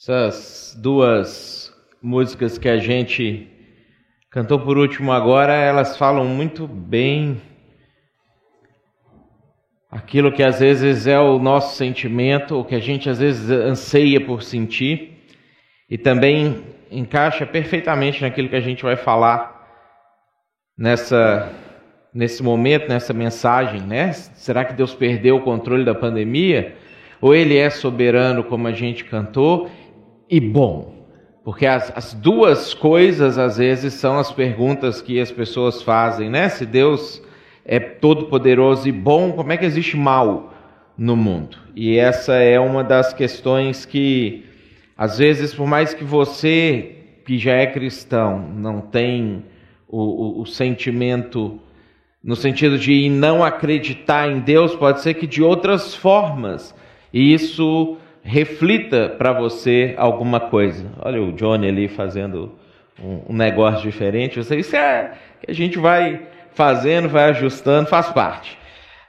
Essas duas músicas que a gente cantou por último agora, elas falam muito bem aquilo que às vezes é o nosso sentimento, o que a gente às vezes anseia por sentir, e também encaixa perfeitamente naquilo que a gente vai falar nessa nesse momento, nessa mensagem, né? Será que Deus perdeu o controle da pandemia? Ou ele é soberano, como a gente cantou? E bom. Porque as, as, duas coisas, às vezes, são as perguntas que as pessoas fazem, né? Se Deus é todo-poderoso e bom, como é que existe mal no mundo? E essa é uma das questões que, às vezes, por mais que você, que já é cristão, não tem o, o, o sentimento, no sentido de não acreditar em Deus, pode ser que de outras formas, isso reflita para você alguma coisa. Olha o Johnny ali fazendo um, negócio diferente. Você, isso é que a gente vai fazendo, vai ajustando, faz parte.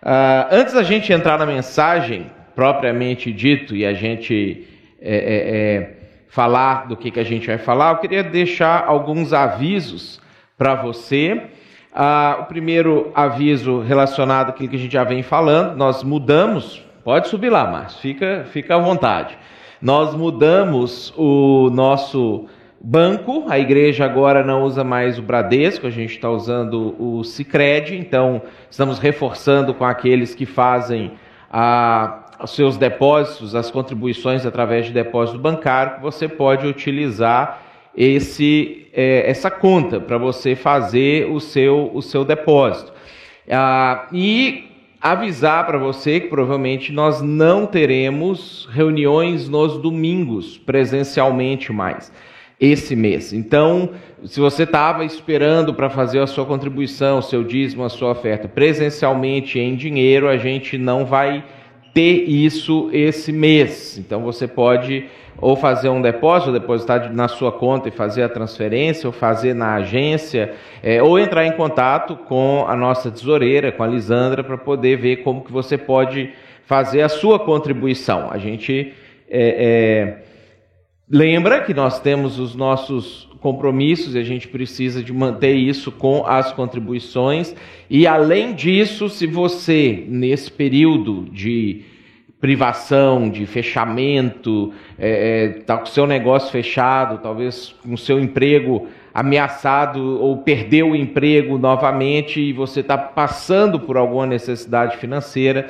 Uh, antes da gente entrar na mensagem propriamente dito e a gente é, é, é, falar do que, que a gente vai falar, eu queria deixar alguns avisos para você. Uh, o primeiro aviso relacionado àquilo que a gente já vem falando, nós mudamos Pode subir lá, Márcio, fica, fica à vontade. Nós mudamos o nosso banco, a igreja agora não usa mais o Bradesco, a gente está usando o Cicred, então estamos reforçando com aqueles que fazem a, os seus depósitos, as contribuições através de depósito bancário, que você pode utilizar esse, é, essa conta para você fazer o seu, o seu depósito. Ah, e avisar para você que provavelmente nós não teremos reuniões nos domingos presencialmente mais esse mês. Então, se você estava esperando para fazer a sua contribuição, seu dízimo, a sua oferta presencialmente em dinheiro, a gente não vai ter isso esse mês. Então, você pode ou fazer um depósito, depositar na sua conta e fazer a transferência, ou fazer na agência, é, ou entrar em contato com a nossa tesoureira, com a Lisandra, para poder ver como que você pode fazer a sua contribuição. A gente é, é, lembra que nós temos os nossos compromissos e a gente precisa de manter isso com as contribuições. E além disso, se você, nesse período de privação, de fechamento, está é, é tá com o seu negócio fechado, talvez com o seu emprego ameaçado ou perdeu o emprego novamente e você está passando por alguma necessidade financeira,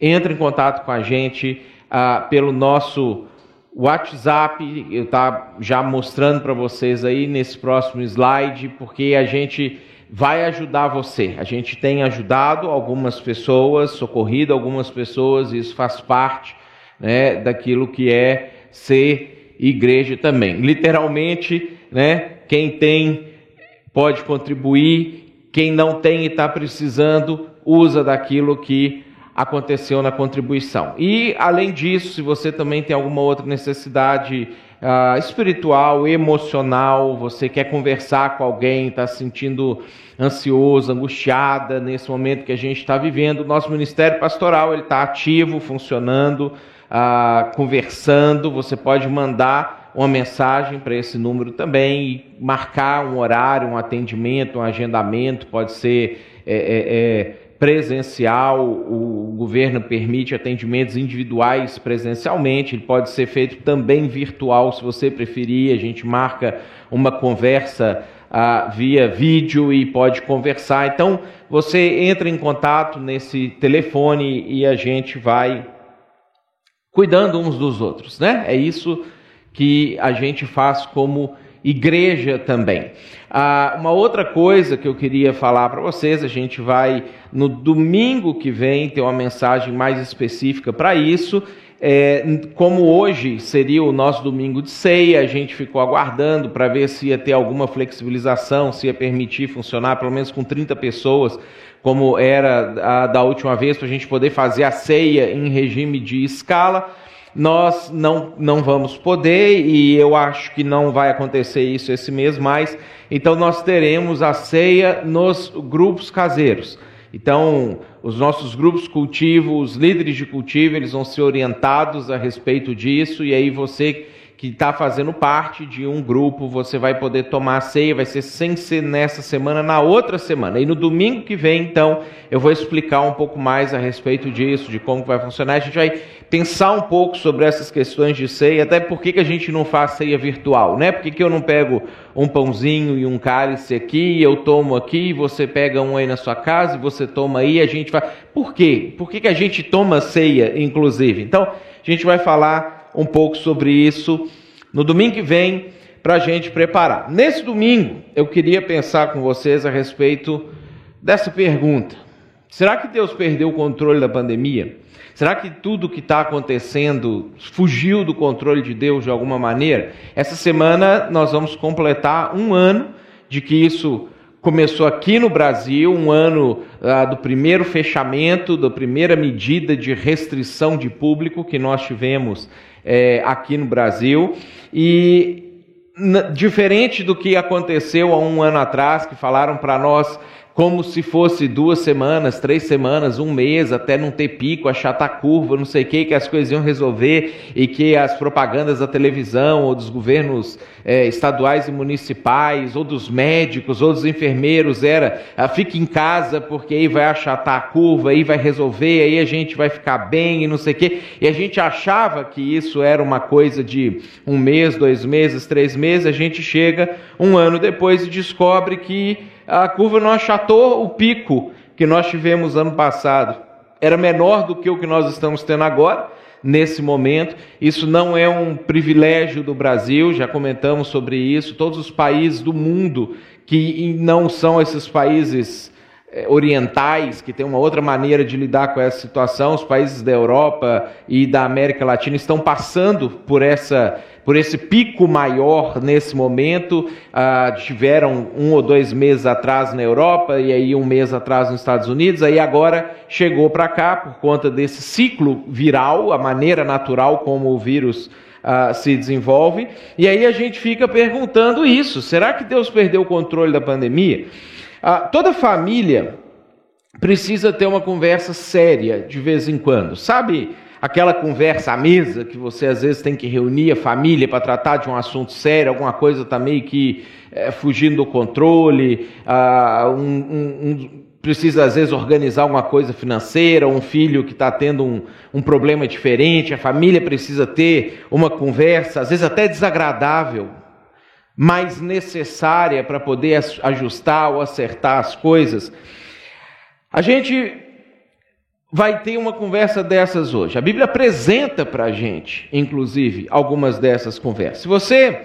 entre em contato com a gente ah, pelo nosso WhatsApp. Eu tá já mostrando para vocês aí nesse próximo slide, porque a gente vai ajudar você. A gente tem ajudado algumas pessoas, socorrido algumas pessoas, e isso faz parte né, daquilo que é ser igreja também. Literalmente, né, quem tem pode contribuir, quem não tem e está precisando, usa daquilo que aconteceu na contribuição. E, além disso, se você também tem alguma outra necessidade uh, espiritual, emocional, você quer conversar com alguém, está se sentindo ansioso, angustiada nesse momento que a gente está vivendo, nosso ministério pastoral ele está ativo, funcionando, uh, conversando. Você pode mandar uma mensagem para esse número também marcar um horário, um atendimento, um agendamento, pode ser é, é, é, presencial, o governo permite atendimentos individuais presencialmente, ele pode ser feito também virtual, se você preferir. A gente marca uma conversa ah, via vídeo e pode conversar. Então, você entra em contato nesse telefone e a gente vai cuidando uns dos outros, né? É isso que a gente faz como igreja também. Ah, uma outra coisa que eu queria falar para vocês, a gente vai no domingo que vem ter uma mensagem mais específica para isso. É, como hoje seria o nosso domingo de ceia, a gente ficou aguardando para ver se ia ter alguma flexibilização, se ia permitir funcionar pelo menos com 30 pessoas, como era a da última vez, para a gente poder fazer a ceia em regime de escala nós não, não vamos poder e eu acho que não vai acontecer isso esse mês mais. Então nós teremos a ceia nos grupos caseiros. Então, os nossos grupos cultivo, os líderes de cultivo, eles vão ser orientados a respeito disso e aí você que está fazendo parte de um grupo, você vai poder tomar a ceia, vai ser sem ser nessa semana, na outra semana. E no domingo que vem, então, eu vou explicar um pouco mais a respeito disso, de como vai funcionar. A gente vai pensar um pouco sobre essas questões de ceia, até por que a gente não faz ceia virtual, né? Por que, que eu não pego um pãozinho e um cálice aqui, eu tomo aqui, você pega um aí na sua casa você toma aí, a gente vai. Por quê? Por que, que a gente toma ceia, inclusive? Então, a gente vai falar um pouco sobre isso no domingo que vem para a gente preparar. Nesse domingo, eu queria pensar com vocês a respeito dessa pergunta: será que Deus perdeu o controle da pandemia? Será que tudo que está acontecendo fugiu do controle de Deus de alguma maneira? Essa semana nós vamos completar um ano de que isso começou aqui no Brasil, um ano ah, do primeiro fechamento, da primeira medida de restrição de público que nós tivemos é, aqui no Brasil. E diferente do que aconteceu há um ano atrás, que falaram para nós como se fosse duas semanas, três semanas, um mês, até não ter pico, achatar curva, não sei o que, que as coisas iam resolver e que as propagandas da televisão ou dos governos é, estaduais e municipais, ou dos médicos, ou dos enfermeiros era ah, fique em casa porque aí vai achatar a curva, aí vai resolver, aí a gente vai ficar bem e não sei o que. E a gente achava que isso era uma coisa de um mês, dois meses, três meses, a gente chega um ano depois e descobre que a curva não achatou o pico que nós tivemos ano passado. Era menor do que o que nós estamos tendo agora, nesse momento. Isso não é um privilégio do Brasil, já comentamos sobre isso. Todos os países do mundo que não são esses países eh, orientais, que têm uma outra maneira de lidar com essa situação, os países da Europa e da América Latina estão passando por essa por esse pico maior nesse momento. Ah, tiveram um ou dois meses atrás na Europa e aí um mês atrás nos Estados Unidos. Aí agora chegou para cá por conta desse ciclo viral, a maneira natural como o vírus ah, se desenvolve. E aí a gente fica perguntando isso: será que Deus perdeu o controle da pandemia? Ah, toda família precisa ter uma conversa séria de vez em quando, sabe? Aquela conversa à mesa que você às vezes tem que reunir a família para tratar de um assunto sério, alguma coisa está meio que é, fugindo do controle, ah, um, um, um, precisa às vezes organizar alguma coisa financeira, um filho que está tendo um, um problema diferente, a família precisa ter uma conversa, às vezes até desagradável, mas necessária para poder ajustar ou acertar as coisas. A gente vai ter uma conversa dessas hoje. A Bíblia apresenta para a gente, inclusive, algumas dessas conversas. Se você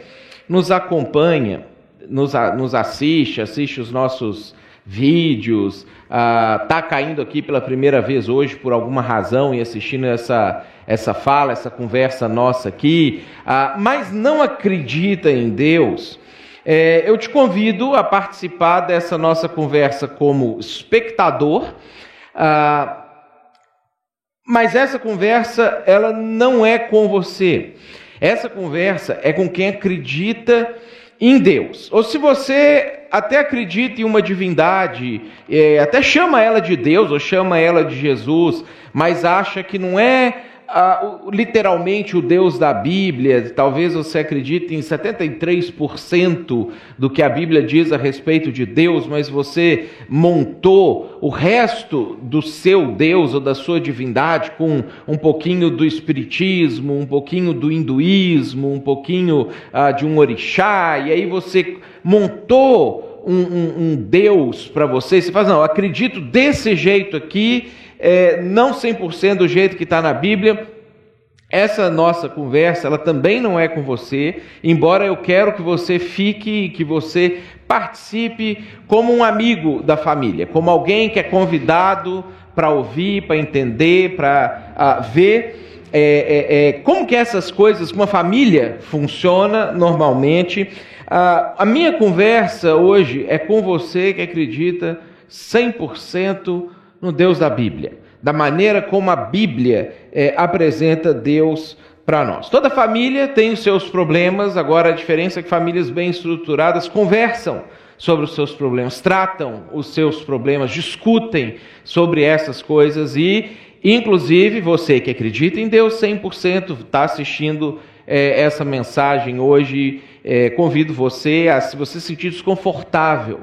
nos acompanha, nos, nos assiste, assiste os nossos vídeos, está ah, caindo aqui pela primeira vez hoje por alguma razão e assistindo essa, essa fala, essa conversa nossa aqui, ah, mas não acredita em Deus, é, eu te convido a participar dessa nossa conversa como espectador. Ah, mas essa conversa, ela não é com você. Essa conversa é com quem acredita em Deus. Ou se você até acredita em uma divindade, é, até chama ela de Deus ou chama ela de Jesus, mas acha que não é literalmente o Deus da Bíblia, talvez você acredite em 73% do que a Bíblia diz a respeito de Deus, mas você montou o resto do seu Deus ou da sua divindade com um pouquinho do Espiritismo, um pouquinho do hinduísmo, um pouquinho ah, de um orixá, e aí você montou um, um, um Deus para você, você fala, não, acredito desse jeito aqui é, não 100% do jeito que está na Bíblia. Essa nossa conversa, ela também não é com você, embora eu quero que você fique, que você participe como um amigo da família, como alguém que é convidado para ouvir, para entender, para uh, ver é, é, é, como que essas coisas, uma família funciona normalmente. Uh, a minha conversa hoje é com você que acredita 100% no Deus da Bíblia, da maneira como a Bíblia é, apresenta Deus para nós. Toda família tem os seus problemas, agora a diferença é que famílias bem estruturadas conversam sobre os seus problemas, tratam os seus problemas, discutem sobre essas coisas e, inclusive, você que acredita em Deus 100% está assistindo é, essa mensagem hoje, é, convido você a, se você se sentir desconfortável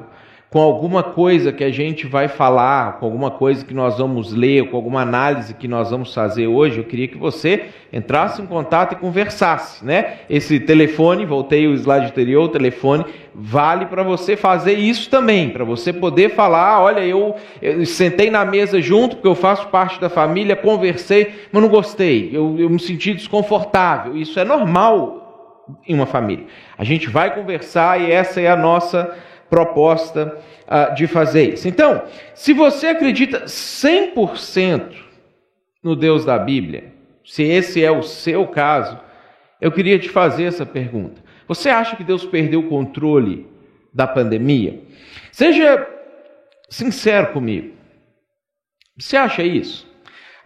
com alguma coisa que a gente vai falar, com alguma coisa que nós vamos ler, com alguma análise que nós vamos fazer hoje, eu queria que você entrasse em contato e conversasse, né? Esse telefone, voltei o slide anterior, o telefone vale para você fazer isso também, para você poder falar, olha, eu, eu, sentei na mesa junto, porque eu faço parte da família, conversei, mas não gostei, eu, eu me senti desconfortável. Isso é normal em uma família. A gente vai conversar e essa é a nossa proposta uh, de fazer isso. Então, se você acredita 100% no Deus da Bíblia, se esse é o seu caso, eu queria te fazer essa pergunta. Você acha que Deus perdeu o controle da pandemia? Seja sincero comigo. Você acha isso?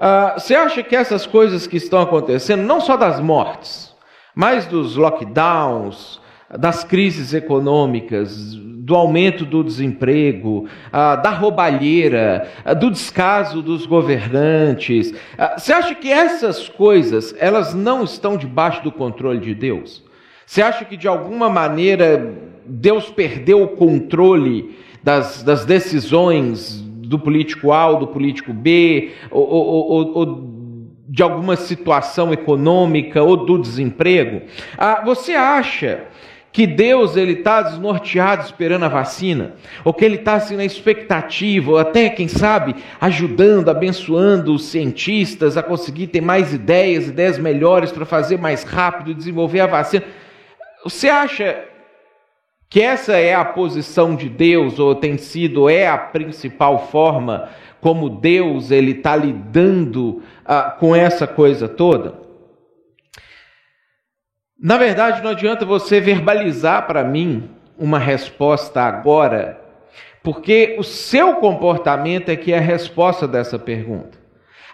Uh, você acha que essas coisas que estão acontecendo, não só das mortes, mas dos lockdowns, das crises econômicas, do aumento do desemprego, da roubalheira, do descaso dos governantes. Você acha que essas coisas elas não estão debaixo do controle de Deus? Você acha que de alguma maneira Deus perdeu o controle das, das decisões do político A ou do político B, ou, ou, ou, ou de alguma situação econômica ou do desemprego? Ah, você acha que Deus ele está desnorteado esperando a vacina, ou que ele está assim na expectativa, ou até quem sabe ajudando, abençoando os cientistas a conseguir ter mais ideias, ideias melhores para fazer mais rápido, desenvolver a vacina. Você acha que essa é a posição de Deus, ou tem sido, é a principal forma como Deus ele está lidando uh, com essa coisa toda? Na verdade, não adianta você verbalizar para mim uma resposta agora, porque o seu comportamento é que é a resposta dessa pergunta.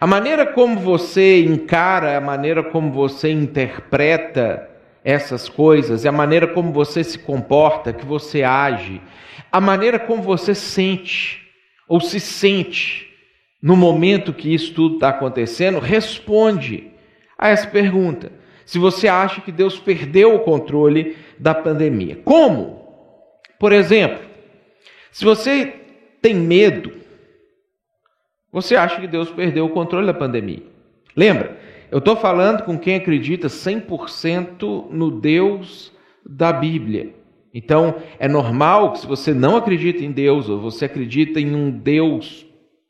A maneira como você encara, a maneira como você interpreta essas coisas, a maneira como você se comporta, que você age, a maneira como você sente ou se sente no momento que isso tudo está acontecendo, responde a essa pergunta se você acha que Deus perdeu o controle da pandemia. Como? Por exemplo, se você tem medo, você acha que Deus perdeu o controle da pandemia. Lembra? Eu estou falando com quem acredita 100% no Deus da Bíblia. Então, é normal que se você não acredita em Deus, ou você acredita em um Deus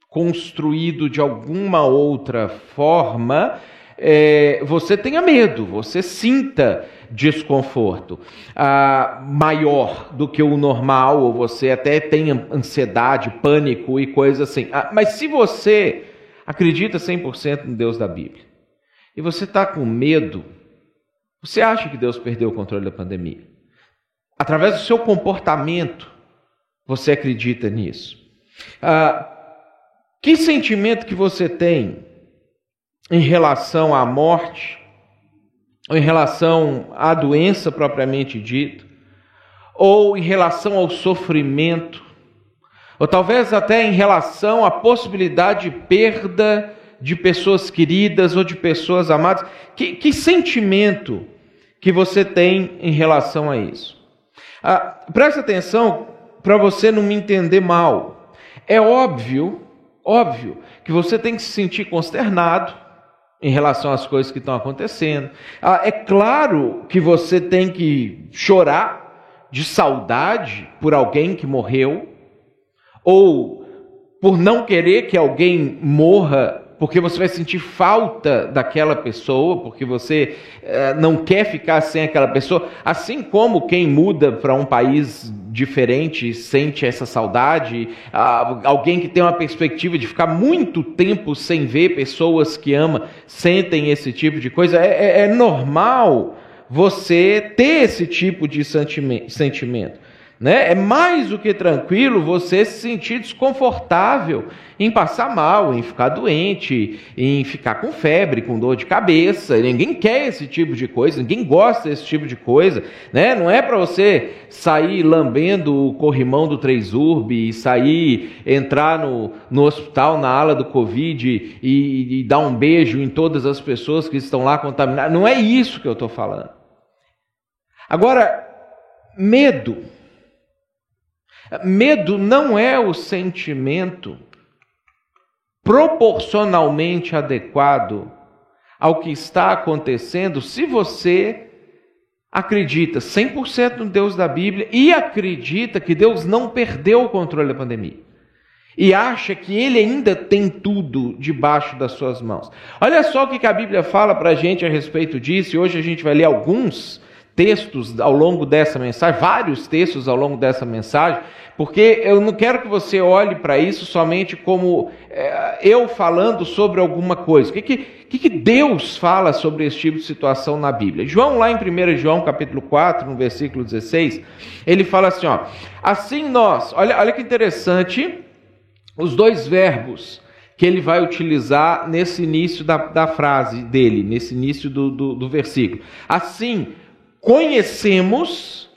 construído de alguma outra forma, é, você tenha medo, você sinta desconforto ah, maior do que o normal, ou você até tenha ansiedade, pânico e coisas assim. Ah, mas se você acredita 100% no Deus da Bíblia e você está com medo, você acha que Deus perdeu o controle da pandemia? Através do seu comportamento, você acredita nisso? Ah, que sentimento que você tem em relação à morte, ou em relação à doença propriamente dita, ou em relação ao sofrimento, ou talvez até em relação à possibilidade de perda de pessoas queridas ou de pessoas amadas. Que, que sentimento que você tem em relação a isso? Ah, preste atenção para você não me entender mal. É óbvio, óbvio, que você tem que se sentir consternado, em relação às coisas que estão acontecendo. Ah, é claro que você tem que chorar de saudade por alguém que morreu, ou por não querer que alguém morra porque você vai sentir falta daquela pessoa, porque você uh, não quer ficar sem aquela pessoa, assim como quem muda para um país diferente sente essa saudade, uh, alguém que tem uma perspectiva de ficar muito tempo sem ver pessoas que ama sentem esse tipo de coisa, é, é, é normal você ter esse tipo de sentimento. Né? É mais do que tranquilo você se sentir desconfortável em passar mal, em ficar doente, em ficar com febre, com dor de cabeça. Ninguém quer esse tipo de coisa, ninguém gosta desse tipo de coisa. Né? Não é para você sair lambendo o corrimão do Três Urbe e sair, entrar no, no hospital na ala do Covid e, e dar um beijo em todas as pessoas que estão lá contaminadas. Não é isso que eu estou falando. Agora, medo Medo não é o sentimento proporcionalmente adequado ao que está acontecendo se você acredita 100% no Deus da Bíblia e acredita que Deus não perdeu o controle da pandemia. E acha que ele ainda tem tudo debaixo das suas mãos. Olha só o que a Bíblia fala para a gente a respeito disso, e hoje a gente vai ler alguns textos ao longo dessa mensagem, vários textos ao longo dessa mensagem, porque eu não quero que você olhe para isso somente como é, eu falando sobre alguma coisa. O que, que, que Deus fala sobre esse tipo de situação na Bíblia? João, lá em 1 João capítulo 4, no versículo 16, ele fala assim: ó, assim nós, olha, olha que interessante, os dois verbos que ele vai utilizar nesse início da, da frase dele, nesse início do, do, do versículo. Assim, conhecemos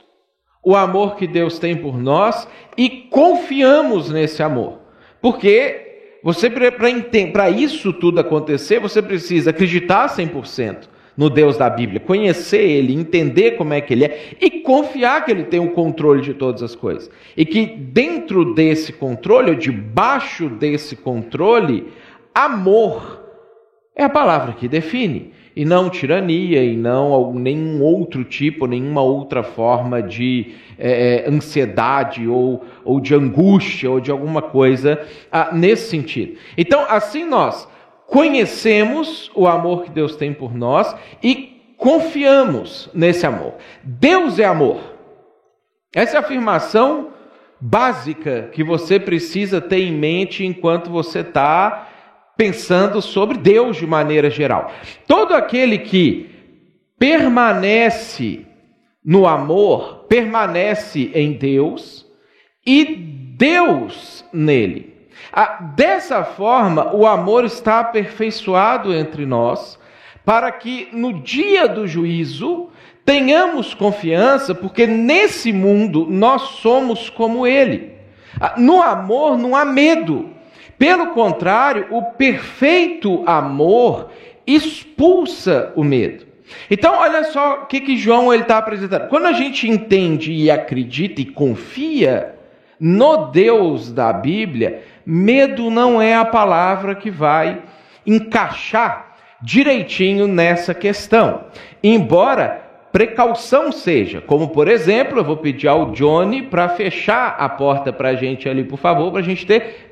o amor que Deus tem por nós e confiamos nesse amor. Porque você para isso tudo acontecer, você precisa acreditar 100% no Deus da Bíblia, conhecer ele, entender como é que ele é e confiar que ele tem o controle de todas as coisas. E que dentro desse controle, ou debaixo desse controle, amor é a palavra que define e não tirania, e não nenhum outro tipo, nenhuma outra forma de é, é, ansiedade ou, ou de angústia ou de alguma coisa ah, nesse sentido. Então, assim nós conhecemos o amor que Deus tem por nós e confiamos nesse amor. Deus é amor. Essa é a afirmação básica que você precisa ter em mente enquanto você está pensando sobre Deus de maneira geral. Todo aquele que permanece no amor, permanece em Deus e Deus nele. Dessa forma, o amor está aperfeiçoado entre nós, para que no dia do juízo tenhamos confiança, porque nesse mundo nós somos como Ele. No amor não há medo, pelo contrário, o perfeito amor expulsa o medo. Então, olha só o que, que João está apresentando. Quando a gente entende e acredita e confia no Deus da Bíblia, medo não é a palavra que vai encaixar direitinho nessa questão. Embora precaução seja, como por exemplo, eu vou pedir ao Johnny para fechar a porta para a gente ali, por favor, para a gente ter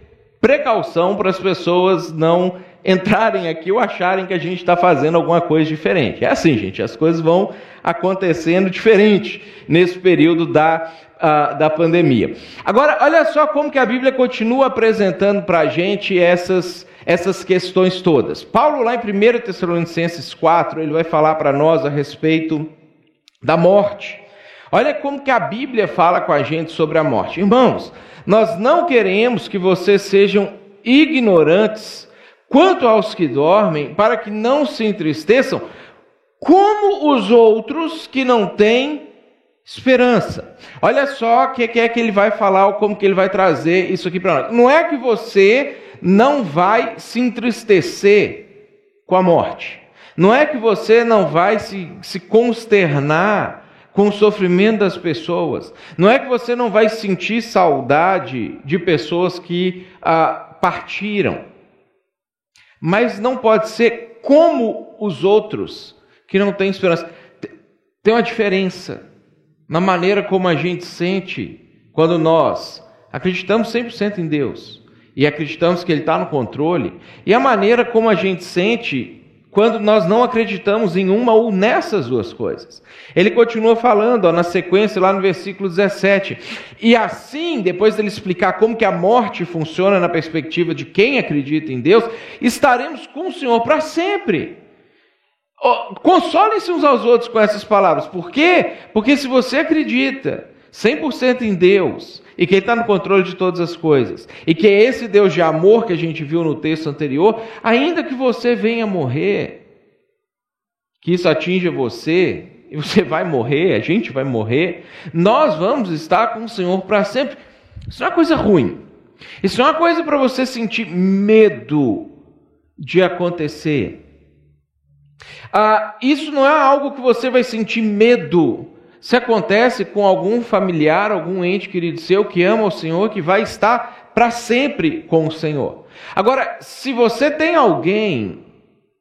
precaução para as pessoas não entrarem aqui ou acharem que a gente está fazendo alguma coisa diferente. É assim, gente, as coisas vão acontecendo diferente nesse período da, uh, da pandemia. Agora, olha só como que a Bíblia continua apresentando para a gente essas, essas questões todas. Paulo, lá em 1 Tessalonicenses 4, ele vai falar para nós a respeito da morte. Olha como que a Bíblia fala com a gente sobre a morte. Irmãos, nós não queremos que vocês sejam ignorantes quanto aos que dormem, para que não se entristeçam, como os outros que não têm esperança. Olha só o que é que ele vai falar, ou como que ele vai trazer isso aqui para nós. Não é que você não vai se entristecer com a morte. Não é que você não vai se, se consternar com o sofrimento das pessoas. Não é que você não vai sentir saudade de pessoas que ah, partiram, mas não pode ser como os outros que não têm esperança. Tem uma diferença na maneira como a gente sente quando nós acreditamos 100% em Deus e acreditamos que Ele está no controle, e a maneira como a gente sente quando nós não acreditamos em uma ou nessas duas coisas. Ele continua falando ó, na sequência, lá no versículo 17. E assim, depois dele explicar como que a morte funciona na perspectiva de quem acredita em Deus, estaremos com o Senhor para sempre. Consolem-se uns aos outros com essas palavras. Por quê? Porque se você acredita 100% em Deus, e que Ele está no controle de todas as coisas, e que é esse Deus de amor que a gente viu no texto anterior, ainda que você venha morrer, que isso atinja você, e você vai morrer, a gente vai morrer, nós vamos estar com o Senhor para sempre. Isso não é uma coisa ruim. Isso não é uma coisa para você sentir medo de acontecer. Ah, isso não é algo que você vai sentir medo se acontece com algum familiar, algum ente querido seu que ama o Senhor, que vai estar para sempre com o Senhor. Agora, se você tem alguém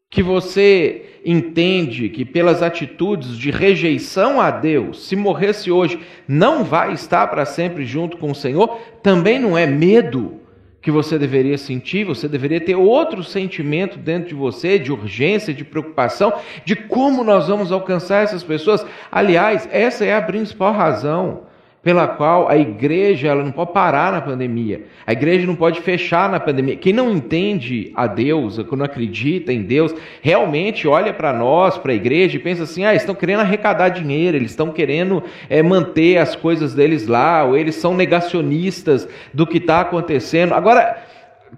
que você entende que pelas atitudes de rejeição a Deus, se morresse hoje, não vai estar para sempre junto com o Senhor, também não é medo que você deveria sentir, você deveria ter outro sentimento dentro de você, de urgência, de preocupação, de como nós vamos alcançar essas pessoas. Aliás, essa é a principal razão pela qual a igreja ela não pode parar na pandemia. A igreja não pode fechar na pandemia. Quem não entende a Deus, quem não acredita em Deus, realmente olha para nós, para a igreja e pensa assim: ah, estão querendo arrecadar dinheiro, eles estão querendo é, manter as coisas deles lá, ou eles são negacionistas do que está acontecendo. Agora,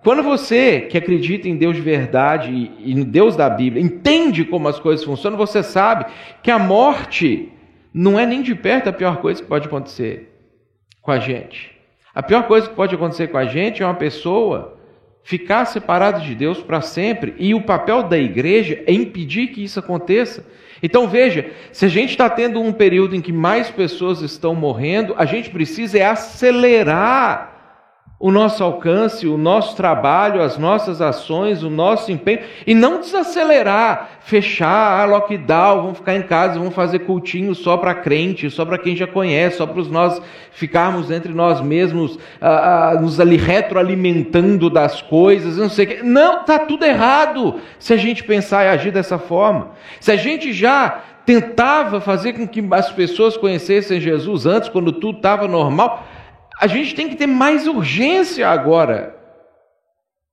quando você que acredita em Deus de verdade e no Deus da Bíblia, entende como as coisas funcionam, você sabe que a morte não é nem de perto a pior coisa que pode acontecer com a gente. A pior coisa que pode acontecer com a gente é uma pessoa ficar separada de Deus para sempre, e o papel da igreja é impedir que isso aconteça. Então veja, se a gente está tendo um período em que mais pessoas estão morrendo, a gente precisa é acelerar o nosso alcance, o nosso trabalho, as nossas ações, o nosso empenho, e não desacelerar, fechar, ah, lockdown, vamos ficar em casa, vamos fazer cultinho só para crente, só para quem já conhece, só para nós ficarmos entre nós mesmos, ah, ah, nos ali retroalimentando das coisas, não sei o que. Não, está tudo errado se a gente pensar e agir dessa forma. Se a gente já tentava fazer com que as pessoas conhecessem Jesus antes, quando tudo estava normal, a gente tem que ter mais urgência agora.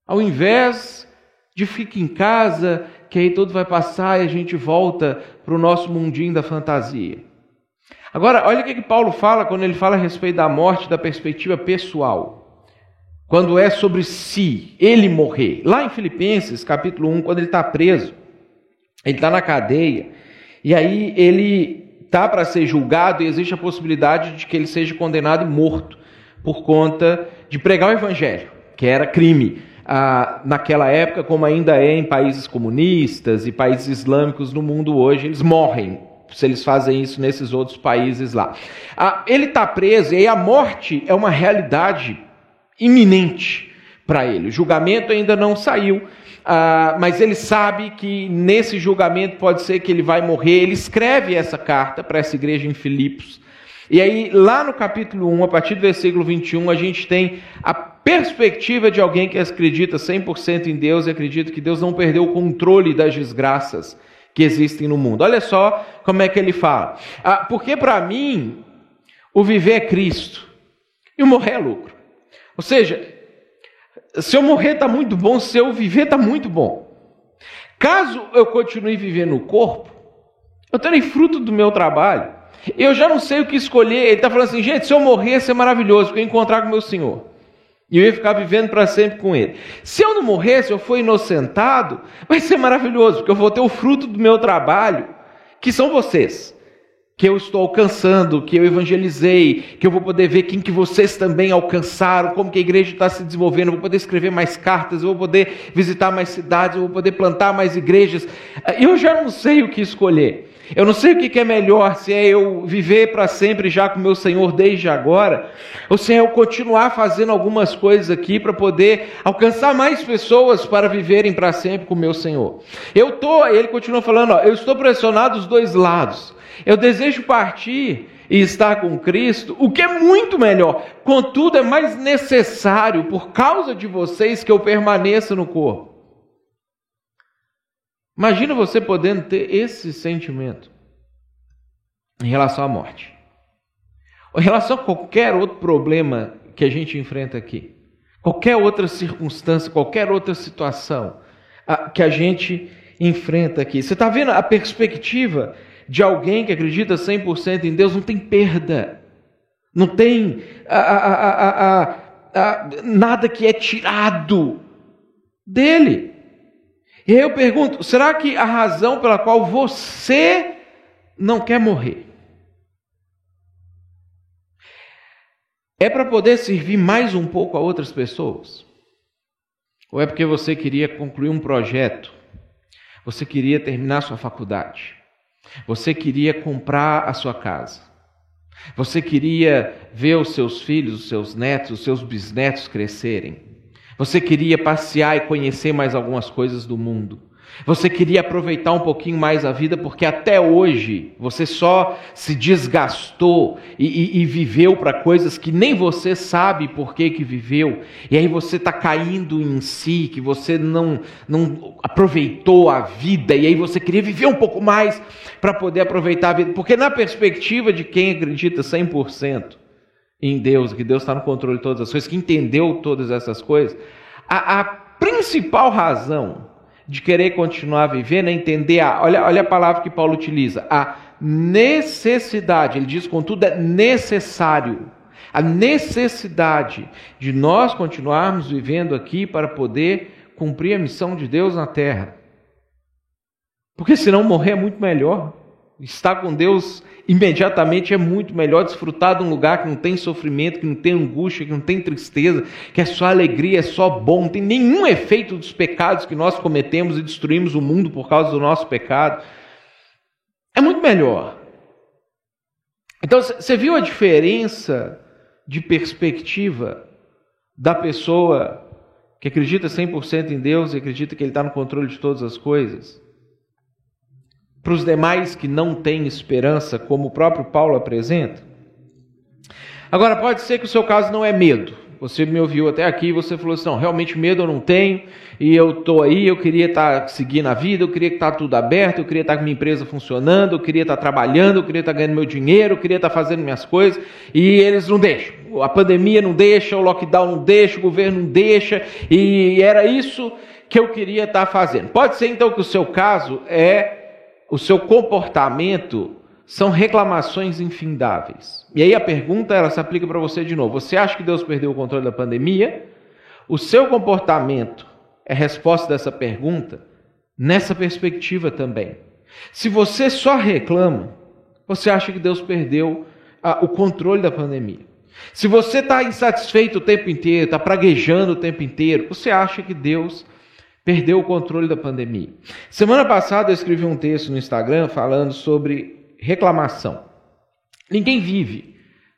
Ao invés de ficar em casa, que aí tudo vai passar e a gente volta para o nosso mundinho da fantasia. Agora, olha o que, que Paulo fala quando ele fala a respeito da morte da perspectiva pessoal. Quando é sobre si, ele morrer. Lá em Filipenses, capítulo 1, quando ele está preso, ele está na cadeia, e aí ele está para ser julgado e existe a possibilidade de que ele seja condenado e morto por conta de pregar o evangelho, que era crime. Ah, naquela época, como ainda é em países comunistas e países islâmicos no mundo hoje, eles morrem se eles fazem isso nesses outros países lá. Ah, ele está preso e a morte é uma realidade iminente para ele. O julgamento ainda não saiu, ah, mas ele sabe que nesse julgamento pode ser que ele vai morrer. Ele escreve essa carta para essa igreja em Filipos. E aí, lá no capítulo 1, a partir do versículo 21, a gente tem a perspectiva de alguém que acredita 100% em Deus e acredita que Deus não perdeu o controle das desgraças que existem no mundo. Olha só como é que ele fala. Ah, porque para mim, o viver é Cristo e o morrer é lucro. Ou seja, se eu morrer está muito bom, se eu viver está muito bom. Caso eu continue vivendo no corpo, eu terei fruto do meu trabalho. Eu já não sei o que escolher. Ele está falando assim, gente, se eu morrer, ia maravilhoso, porque eu ia encontrar com meu Senhor. E eu ia ficar vivendo para sempre com Ele. Se eu não morrer, se eu for inocentado, vai ser maravilhoso, porque eu vou ter o fruto do meu trabalho, que são vocês. Que eu estou alcançando, que eu evangelizei, que eu vou poder ver quem que vocês também alcançaram, como que a igreja está se desenvolvendo, eu vou poder escrever mais cartas, eu vou poder visitar mais cidades, eu vou poder plantar mais igrejas. Eu já não sei o que escolher. Eu não sei o que é melhor, se é eu viver para sempre já com meu Senhor desde agora, ou se é eu continuar fazendo algumas coisas aqui para poder alcançar mais pessoas para viverem para sempre com meu Senhor. Eu tô, ele continua falando, ó, eu estou pressionado dos dois lados. Eu desejo partir e estar com Cristo, o que é muito melhor. Contudo, é mais necessário por causa de vocês que eu permaneça no corpo. Imagina você podendo ter esse sentimento em relação à morte. Ou em relação a qualquer outro problema que a gente enfrenta aqui. Qualquer outra circunstância, qualquer outra situação que a gente enfrenta aqui. Você está vendo a perspectiva de alguém que acredita 100% em Deus? Não tem perda. Não tem a, a, a, nada que é tirado dele. E eu pergunto: será que a razão pela qual você não quer morrer é para poder servir mais um pouco a outras pessoas? Ou é porque você queria concluir um projeto? Você queria terminar sua faculdade? Você queria comprar a sua casa? Você queria ver os seus filhos, os seus netos, os seus bisnetos crescerem? Você queria passear e conhecer mais algumas coisas do mundo? Você queria aproveitar um pouquinho mais a vida, porque até hoje você só se desgastou e, e, e viveu para coisas que nem você sabe por que, que viveu, e aí você está caindo em si, que você não, não aproveitou a vida, e aí você queria viver um pouco mais para poder aproveitar a vida, porque na perspectiva de quem acredita 100% em Deus, que Deus está no controle de todas as coisas, que entendeu todas essas coisas, a, a principal razão de querer continuar vivendo é entender a, olha, olha a palavra que Paulo utiliza, a necessidade, ele diz, contudo, é necessário, a necessidade de nós continuarmos vivendo aqui para poder cumprir a missão de Deus na terra. Porque senão morrer é muito melhor. Estar com Deus imediatamente é muito melhor desfrutar de um lugar que não tem sofrimento, que não tem angústia, que não tem tristeza, que é só alegria, é só bom, não tem nenhum efeito dos pecados que nós cometemos e destruímos o mundo por causa do nosso pecado. É muito melhor. Então, você viu a diferença de perspectiva da pessoa que acredita 100% em Deus e acredita que Ele está no controle de todas as coisas? Para os demais que não têm esperança, como o próprio Paulo apresenta? Agora, pode ser que o seu caso não é medo. Você me ouviu até aqui e você falou assim: não, realmente medo eu não tenho, e eu estou aí, eu queria estar tá seguindo a vida, eu queria estar tá tudo aberto, eu queria estar tá com minha empresa funcionando, eu queria estar trabalhando, eu queria estar ganhando meu dinheiro, eu queria estar fazendo minhas coisas, e eles não deixam. A pandemia não deixa, o lockdown não deixa, o governo não deixa, e era isso que eu queria estar fazendo. Pode ser então que o seu caso é o seu comportamento são reclamações infindáveis. E aí a pergunta ela se aplica para você de novo. Você acha que Deus perdeu o controle da pandemia? O seu comportamento é resposta dessa pergunta nessa perspectiva também. Se você só reclama, você acha que Deus perdeu o controle da pandemia. Se você está insatisfeito o tempo inteiro, está praguejando o tempo inteiro, você acha que Deus perdeu o controle da pandemia. Semana passada eu escrevi um texto no Instagram falando sobre reclamação. Ninguém vive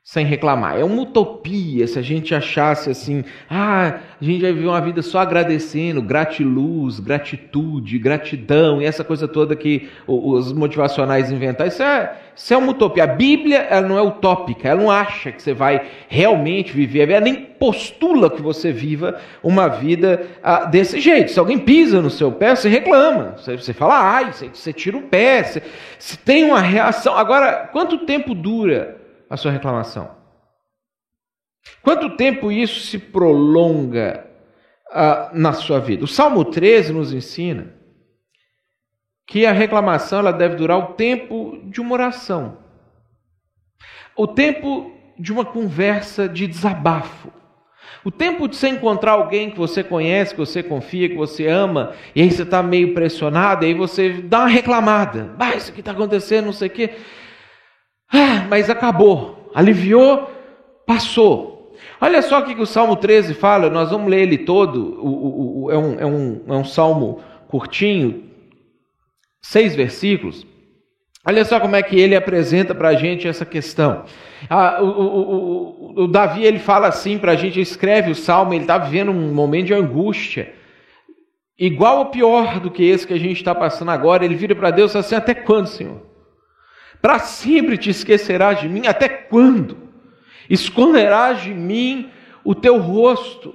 sem reclamar. É uma utopia se a gente achasse assim, ah, a gente vai viver uma vida só agradecendo, gratiluz, gratitude, gratidão e essa coisa toda que os motivacionais inventaram. Isso é, isso é uma utopia. A Bíblia ela não é utópica, ela não acha que você vai realmente viver, ela nem postula que você viva uma vida ah, desse jeito. Se alguém pisa no seu pé, você reclama, você, você fala, ai, você, você tira o pé, você, você tem uma reação. Agora, quanto tempo dura? A sua reclamação? Quanto tempo isso se prolonga ah, na sua vida? O Salmo 13 nos ensina que a reclamação ela deve durar o tempo de uma oração, o tempo de uma conversa de desabafo. O tempo de você encontrar alguém que você conhece, que você confia, que você ama, e aí você está meio pressionado, e aí você dá uma reclamada. Ah, isso que está acontecendo, não sei o quê. Ah, mas acabou, aliviou, passou. Olha só o que o Salmo 13 fala, nós vamos ler ele todo, o, o, o, é, um, é, um, é um salmo curtinho, seis versículos. Olha só como é que ele apresenta para a gente essa questão. Ah, o, o, o, Davi ele fala assim para a gente, escreve o salmo, ele está vivendo um momento de angústia, igual ou pior do que esse que a gente está passando agora. Ele vira para Deus assim: Até quando, Senhor? Para sempre te esquecerás de mim? Até quando? Esconderás de mim o teu rosto?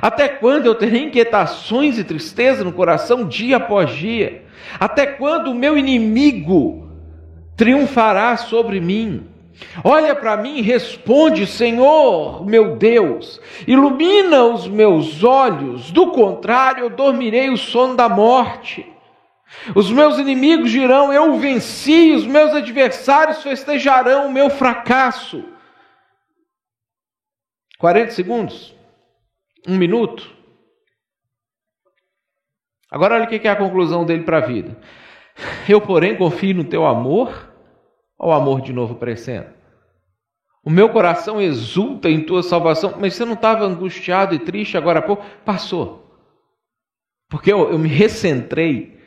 Até quando eu terei inquietações e tristeza no coração dia após dia? Até quando o meu inimigo triunfará sobre mim? Olha para mim e responde, Senhor, meu Deus, ilumina os meus olhos, do contrário eu dormirei o sono da morte. Os meus inimigos dirão: Eu venci, os meus adversários festejarão o meu fracasso. 40 segundos? Um minuto? Agora olha o que é a conclusão dele para a vida. Eu, porém, confio no teu amor, ou amor de novo aparecendo? O meu coração exulta em tua salvação, mas você não estava angustiado e triste agora há pouco? Passou. Porque eu, eu me recentrei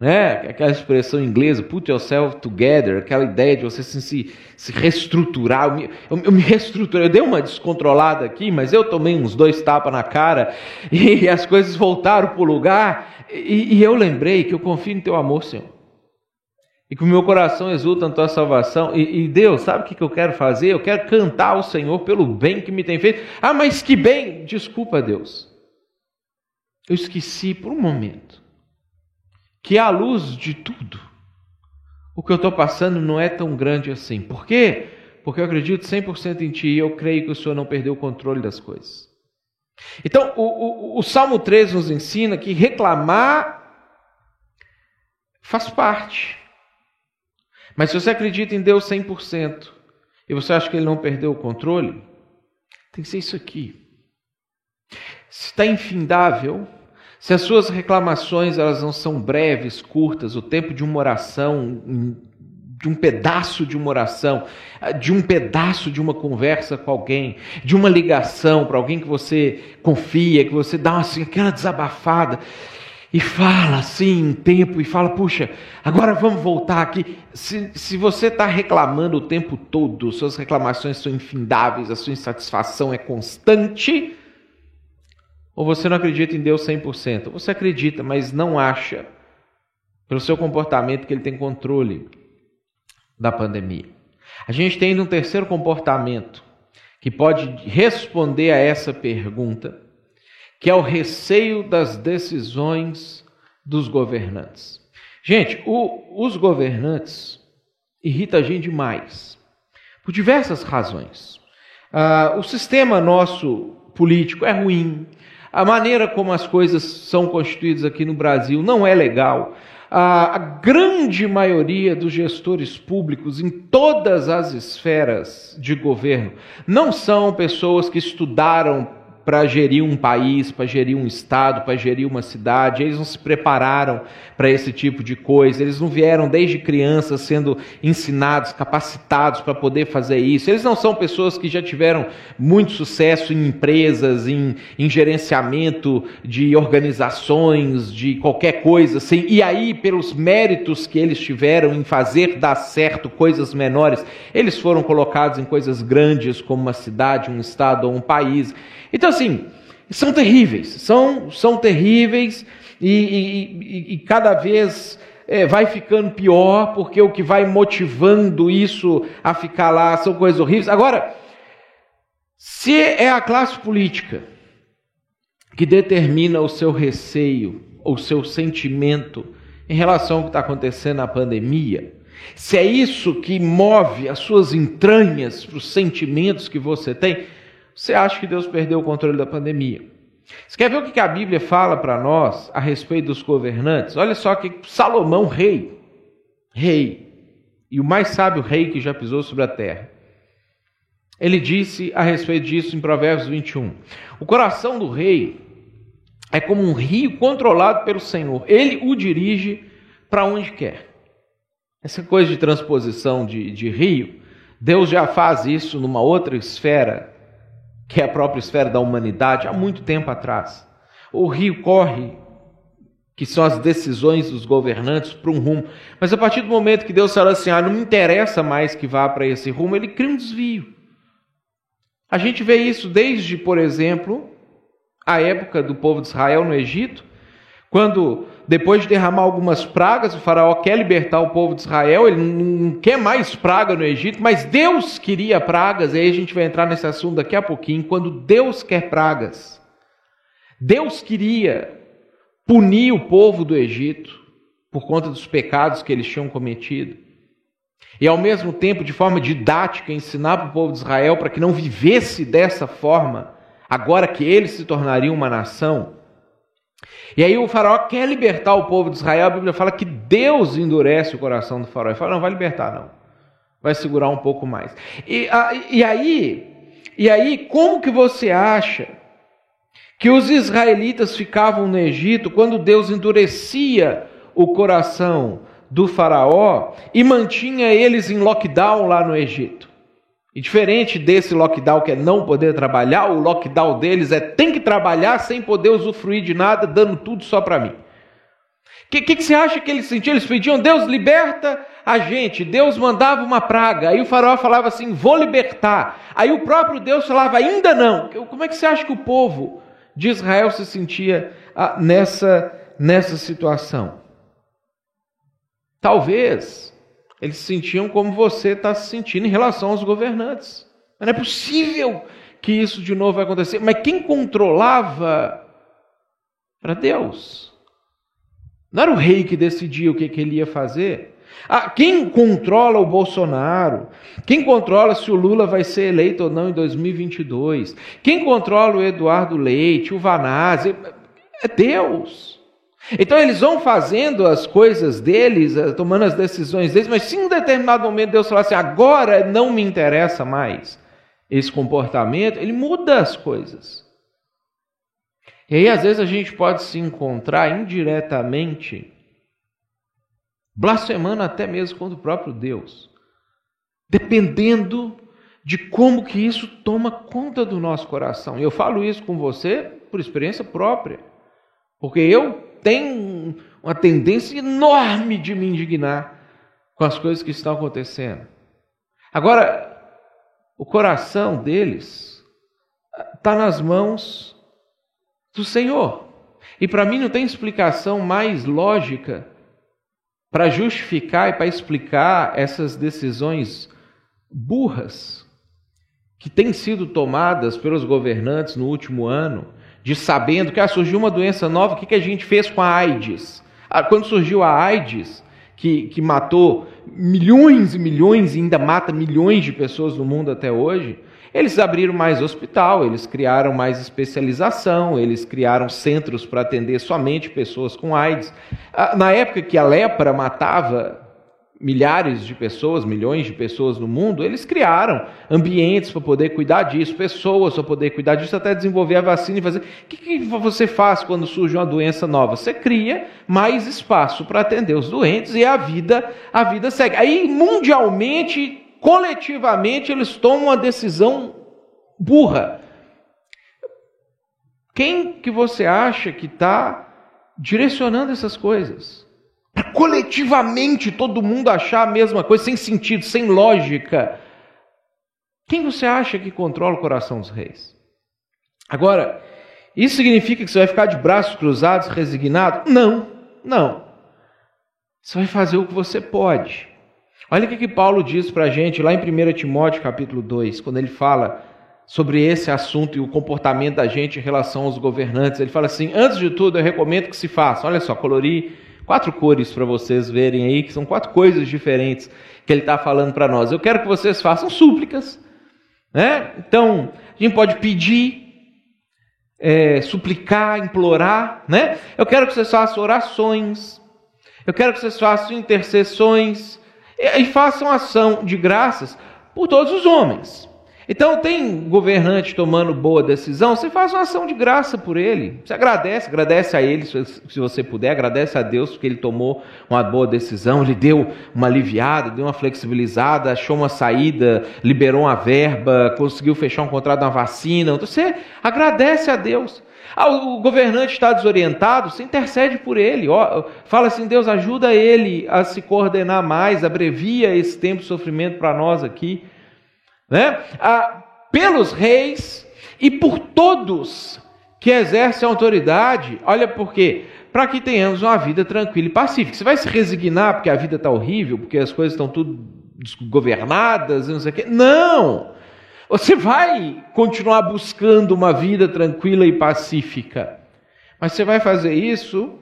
né? Aquela expressão inglesa, put yourself together, aquela ideia de você assim, se, se reestruturar. Eu me, eu, eu me reestruturei, eu dei uma descontrolada aqui, mas eu tomei uns dois tapas na cara e, as coisas voltaram para o lugar. E, e eu lembrei que eu confio em teu amor, Senhor. E que o meu coração exulta na tua salvação. E, e Deus, sabe o que, que eu quero fazer? Eu quero cantar ao Senhor pelo bem que me tem feito. Ah, mas que bem! Desculpa, Deus. Eu esqueci por um momento que à luz de tudo, o que eu estou passando não é tão grande assim. Por quê? Porque eu acredito 100% em Ti e eu creio que o Senhor não perdeu o controle das coisas. Então, o, o, o Salmo 13 nos ensina que reclamar faz parte. Mas se você acredita em Deus 100% e você acha que Ele não perdeu o controle, tem que ser isso aqui. Se está infindável, se as suas reclamações elas não são breves, curtas, o tempo de uma oração, de um pedaço de uma oração, de um pedaço de uma conversa com alguém, de uma ligação para alguém que você confia, que você dá assim, aquela desabafada e fala assim um tempo e fala, puxa, agora vamos voltar aqui. Se, se você está reclamando o tempo todo, suas reclamações são infindáveis, a sua insatisfação é constante, ou você não acredita em Deus 100%? Você acredita, mas não acha, pelo seu comportamento, que ele tem controle da pandemia. A gente tem um terceiro comportamento que pode responder a essa pergunta, que é o receio das decisões dos governantes. Gente, o, os governantes irritam a gente demais, por diversas razões. Ah, o sistema nosso político é ruim, a maneira como as coisas são constituídas aqui no Brasil não é legal. A, a grande maioria dos gestores públicos em todas as esferas de governo não são pessoas que estudaram para gerir um país, para gerir um estado, para gerir uma cidade. Eles não se prepararam para esse tipo de coisa. Eles não vieram desde crianças sendo ensinados, capacitados para poder fazer isso. Eles não são pessoas que já tiveram muito sucesso em empresas, em, em gerenciamento de organizações, de qualquer coisa assim. E aí, pelos méritos que eles tiveram em fazer dar certo coisas menores, eles foram colocados em coisas grandes como uma cidade, um estado ou um país. Então, assim, são terríveis, são, são terríveis e, e, e cada vez é, vai ficando pior, porque o que vai motivando isso a ficar lá são coisas horríveis. Agora, se é a classe política que determina o seu receio, o seu sentimento em relação ao que está acontecendo na pandemia, se é isso que move as suas entranhas para os sentimentos que você tem, você acha que Deus perdeu o controle da pandemia? Você quer ver o que a Bíblia fala para nós a respeito dos governantes? Olha só que Salomão, rei, rei, e o mais sábio rei que já pisou sobre a terra, ele disse a respeito disso em Provérbios 21. O coração do rei é como um rio controlado pelo Senhor, ele o dirige para onde quer. Essa coisa de transposição de, de rio, Deus já faz isso numa outra esfera que é a própria esfera da humanidade, há muito tempo atrás. O rio corre, que são as decisões dos governantes, para um rumo. Mas a partir do momento que Deus fala assim, ah, não me interessa mais que vá para esse rumo, ele cria um desvio. A gente vê isso desde, por exemplo, a época do povo de Israel no Egito, quando, depois de derramar algumas pragas, o faraó quer libertar o povo de Israel, ele não quer mais praga no Egito, mas Deus queria pragas, e aí a gente vai entrar nesse assunto daqui a pouquinho. Quando Deus quer pragas, Deus queria punir o povo do Egito por conta dos pecados que eles tinham cometido. E ao mesmo tempo, de forma didática, ensinar para o povo de Israel para que não vivesse dessa forma, agora que eles se tornariam uma nação. E aí o faraó quer libertar o povo de Israel, a Bíblia fala que Deus endurece o coração do faraó. Ele fala, não vai libertar não, vai segurar um pouco mais. E, a, e aí, e aí, como que você acha que os israelitas ficavam no Egito quando Deus endurecia o coração do faraó e mantinha eles em lockdown lá no Egito? E diferente desse lockdown que é não poder trabalhar, o lockdown deles é tem que trabalhar sem poder usufruir de nada, dando tudo só para mim. O que, que, que, você acha que eles sentiam? Eles pediam, Deus liberta a gente. Deus mandava uma praga. Aí o faraó falava assim, vou libertar. Aí o próprio Deus falava, ainda não. Como é que você acha que o povo de Israel se sentia ah, nessa, nessa situação? Talvez eles se sentiam como você está se sentindo em relação aos governantes. Mas não é possível que isso de novo vai acontecer. Mas quem controlava era Deus. Não era o rei que decidia o que, que ele ia fazer. Ah, quem controla o Bolsonaro? Quem controla se o Lula vai ser eleito ou não em 2022? Quem controla o Eduardo Leite, o Vanazzi? É Deus. Então eles vão fazendo as coisas deles, eh, tomando as decisões deles, mas se em um determinado momento Deus falar assim, agora não me interessa mais esse comportamento, ele muda as coisas. E aí, às vezes, a gente pode se encontrar indiretamente blasfemando até mesmo contra o próprio Deus, dependendo de como que isso toma conta do nosso coração. E eu falo isso com você por experiência própria, porque eu tenho uma tendência enorme de me indignar com as coisas que estão acontecendo. Agora, o coração deles está nas mãos do Senhor. E para mim não tem explicação mais lógica para justificar e para explicar essas decisões burras que têm sido tomadas pelos governantes no último ano, de sabendo que ah, surgiu uma doença nova, o que, que a gente fez com a AIDS? Ah, quando surgiu a AIDS, que, que matou milhões e milhões e ainda mata milhões de pessoas no mundo até hoje, eles abriram mais hospital, eles criaram mais especialização, eles criaram centros para atender somente pessoas com AIDS. Ah, na época que a lepra matava milhares de pessoas, milhões de pessoas no mundo, eles criaram ambientes para poder cuidar disso, pessoas para poder cuidar disso, até desenvolver a vacina e fazer. O que, que você faz quando surge uma doença nova? Você cria mais espaço para atender os doentes e a vida, a vida segue. Aí mundialmente coletivamente eles tomam uma decisão burra. Quem que você acha que está direcionando essas coisas? Para coletivamente todo mundo achar a mesma coisa, sem sentido, sem lógica. Quem você acha que controla o coração dos reis? Agora, isso significa que você vai ficar de braços cruzados, resignado? Não, não. Você vai fazer o que você pode. Olha o que, que Paulo diz para a gente lá em 1 Timóteo capítulo 2, quando ele fala sobre esse assunto e o comportamento da gente em relação aos governantes. Ele fala assim: antes de tudo, eu recomendo que se faça. Olha só, colori quatro cores para vocês verem aí, que são quatro coisas diferentes que ele está falando para nós. Eu quero que vocês façam súplicas. Né? Então, a gente pode pedir, é, suplicar, implorar. Né? Eu quero que vocês façam orações. Eu quero que vocês façam intercessões e façam ação de graças por todos os homens. Então, tem governante tomando boa decisão, você faz uma ação de graça por ele. Você agradece, agradece a ele, se você puder, agradece a Deus porque ele tomou uma boa decisão, ele deu uma aliviada, deu uma flexibilizada, achou uma saída, liberou uma verba, conseguiu fechar um contrato de uma vacina. Então, você agradece a Deus. Ah, o governante está desorientado, você intercede por ele. Fala assim: Deus, ajuda ele a se coordenar mais, abrevia esse tempo de sofrimento para nós aqui. Né? Ah, pelos reis e por todos que exercem autoridade, olha por quê? Para que tenhamos uma vida tranquila e pacífica. Você vai se resignar porque a vida está horrível, porque as coisas estão tudo governadas e não sei o quê? Não! Você vai continuar buscando uma vida tranquila e pacífica, mas você vai fazer isso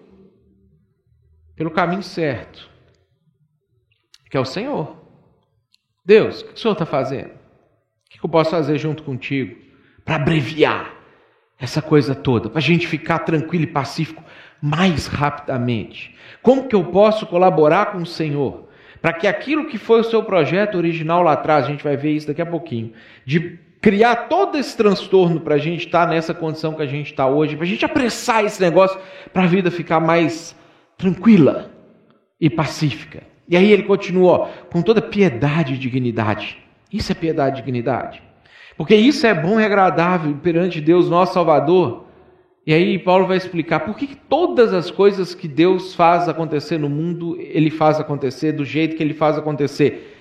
pelo caminho certo, que é o Senhor. Deus, o que o Senhor está fazendo? O que eu posso fazer junto contigo para abreviar essa coisa toda, para a gente ficar tranquilo e pacífico mais rapidamente? Como que eu posso colaborar com o Senhor? para que aquilo que foi o seu projeto original lá atrás, a gente vai ver isso daqui a pouquinho, de criar todo esse transtorno para a gente estar tá nessa condição que a gente está hoje, para a gente apressar esse negócio para a vida ficar mais tranquila e pacífica. E aí ele continua com toda piedade e dignidade. Isso é piedade e dignidade. Porque isso é bom e agradável perante Deus, nosso Salvador. E aí Paulo vai explicar por que todas as coisas que Deus faz acontecer no mundo, ele faz acontecer do jeito que ele faz acontecer.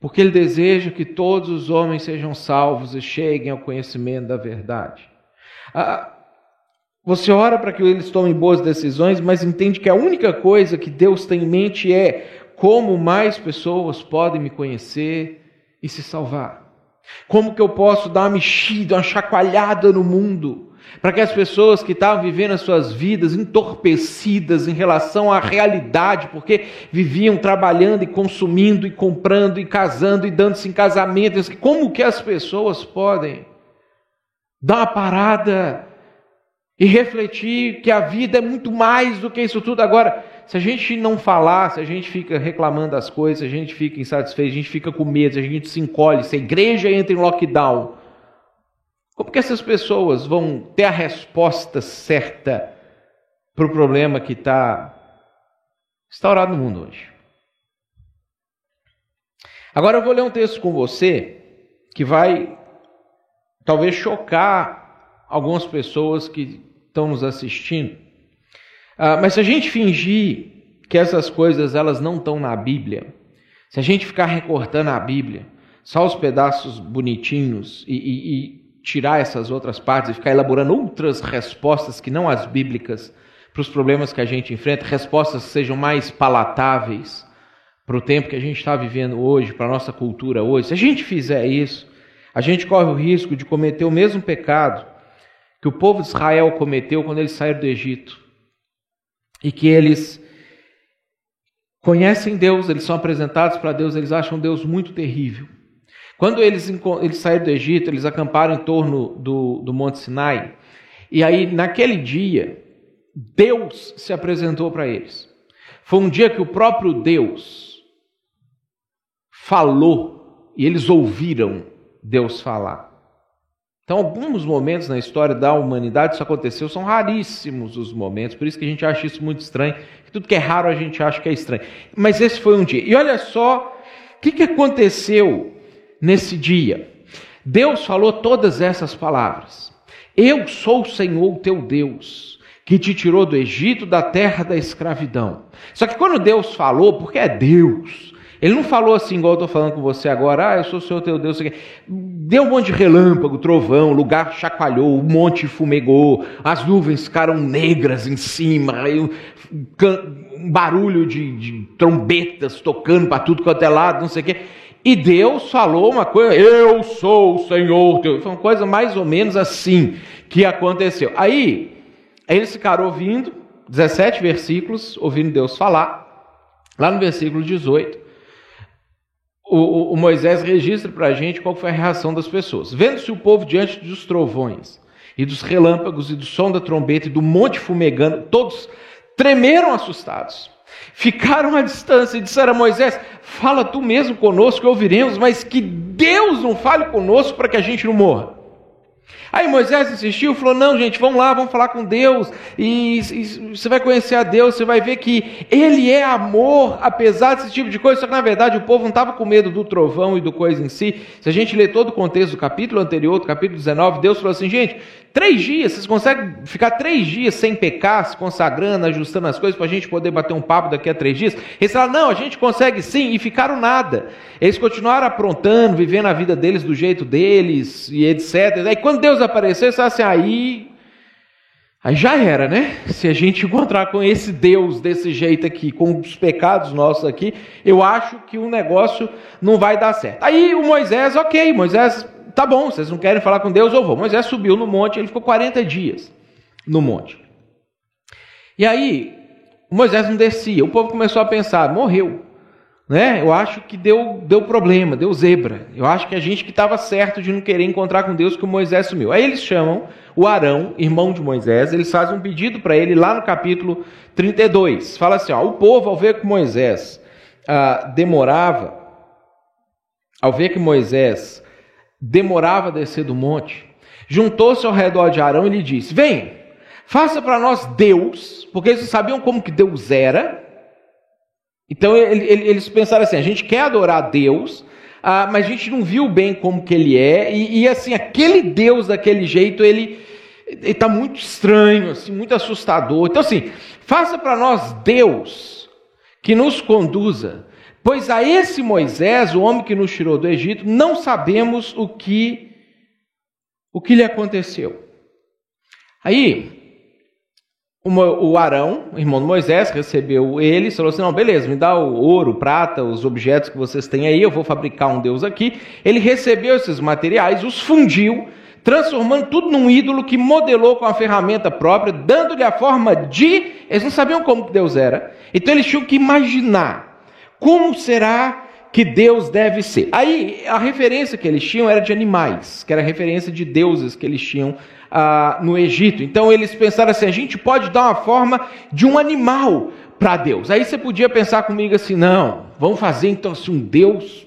Porque ele deseja que todos os homens sejam salvos e cheguem ao conhecimento da verdade. Ah, você ora para que eles tomem boas decisões, mas entende que a única coisa que Deus tem em mente é como mais pessoas podem me conhecer e se salvar. Como que eu posso dar uma mexida, uma chacoalhada no mundo, para que as pessoas que estavam vivendo as suas vidas entorpecidas em relação à realidade, porque viviam trabalhando e consumindo e comprando e casando e dando-se em casamento, como que as pessoas podem dar uma parada e refletir que a vida é muito mais do que isso tudo agora? Se a gente não falar, se a gente fica reclamando das coisas, se a gente fica insatisfeito, a gente fica com medo, se a gente se encolhe, se a igreja entra em lockdown, como que essas pessoas vão ter a resposta certa para o problema que está instaurado no mundo hoje? Agora eu vou ler um texto com você que vai talvez chocar algumas pessoas que estão nos assistindo. Ah, mas se a gente fingir que essas coisas elas não estão na Bíblia, se a gente ficar recortando a Bíblia, só os pedaços bonitinhos e, e, e tirar essas outras partes e ficar elaborando outras respostas que não as bíblicas para os problemas que a gente enfrenta, respostas que sejam mais palatáveis para o tempo que a gente está vivendo hoje, para a nossa cultura hoje. Se a gente fizer isso, a gente corre o risco de cometer o mesmo pecado que o povo de Israel cometeu quando eles saíram do Egito e que eles conhecem Deus, eles são apresentados para Deus, eles acham Deus muito terrível. Quando eles, eles saíram do Egito, eles acamparam em torno do, do Monte Sinai, e aí naquele dia, Deus se apresentou para eles. Foi um dia que o próprio Deus falou e eles ouviram Deus falar. Então, alguns momentos na história da humanidade isso aconteceu, são raríssimos os momentos, por isso que a gente acha isso muito estranho. Tudo que é raro a gente acha que é estranho. Mas esse foi um dia. E olha só o que, que aconteceu nesse dia. Deus falou todas essas palavras. Eu sou o Senhor teu Deus, que te tirou do Egito, da terra da escravidão. Só que quando Deus falou, porque é Deus, ele não falou assim, igual eu estou falando com você agora, ah, eu sou o Senhor teu Deus. Deu um monte de relâmpago, trovão, o lugar chacoalhou, o monte fumegou, as nuvens ficaram negras em cima, um barulho de, de trombetas tocando para tudo quanto é lado, não sei o quê. E Deus falou uma coisa, eu sou o Senhor teu. Foi uma coisa mais ou menos assim que aconteceu. Aí, eles ficaram ouvindo, 17 versículos, ouvindo Deus falar. Lá no versículo 18, o, o Moisés registra para a gente qual foi a reação das pessoas. Vendo-se o povo diante dos trovões, e dos relâmpagos, e do som da trombeta, e do monte fumegando, todos tremeram assustados. Ficaram à distância e disseram a Moisés: Fala tu mesmo conosco, ouviremos, mas que Deus não fale conosco para que a gente não morra. Aí Moisés insistiu, falou: não, gente, vamos lá, vamos falar com Deus, e, e, você vai conhecer a Deus, você vai ver que Ele é amor, apesar desse tipo de coisa. Só que na verdade o povo não estava com medo do trovão e do coisa em si. Se a gente ler todo o contexto do capítulo anterior, do capítulo 19, Deus falou assim: gente, três dias, vocês conseguem ficar três dias sem pecar, se consagrando, ajustando as coisas, para a gente poder bater um papo daqui a três dias? Eles falaram: não, a gente consegue sim, e ficaram nada. Eles continuaram aprontando, vivendo a vida deles do jeito deles, e etc. Aí quando Deus apareceu, eles assim, aí, aí já era, né? Se a gente encontrar com esse Deus desse jeito aqui, com os pecados nossos aqui, eu acho que o negócio não vai dar certo. Aí o Moisés, ok, Moisés, tá bom, vocês não querem falar com Deus, eu vou. Moisés subiu no monte, ele ficou 40 dias no monte. E aí, Moisés não descia, o povo começou a pensar, morreu né? Eu acho que deu, deu problema, deu zebra. Eu acho que a gente que estava certo de não querer encontrar com Deus que o Moisés sumiu. Aí eles chamam o Arão, irmão de Moisés, eles fazem um pedido para ele lá no capítulo 32. Fala assim: ó, o povo, ao ver que Moisés ah, demorava, ao ver que Moisés demorava a descer do monte, juntou-se ao redor de Arão e lhe disse: Vem, faça para nós Deus, porque eles sabiam como que Deus era. Então eles pensaram assim: a gente quer adorar Deus, ah, mas a gente não viu bem como que ele é, e, e assim, aquele Deus daquele jeito, ele está muito estranho, assim, muito assustador. Então, assim, faça para nós Deus que nos conduza Pois a esse Moisés, o homem que nos tirou do Egito, não sabemos o que o que lhe aconteceu. Aí, o Arão, o irmão de Moisés, recebeu ele falou assim: Não, beleza, me dá o ouro, prata, os objetos que vocês têm aí, eu vou fabricar um Deus aqui. Ele recebeu esses materiais, os fundiu, transformando tudo num ídolo que modelou com a ferramenta própria, dando-lhe a forma de. Eles não sabiam como Deus era, então eles tinham que imaginar como será que Deus deve ser? Aí a referência que eles tinham era de animais, que era a referência de deuses que eles tinham ah, no Egito. Então eles pensaram assim: a gente pode dar uma forma de um animal para Deus. Aí você podia pensar comigo assim: não, vamos fazer então assim, um Deus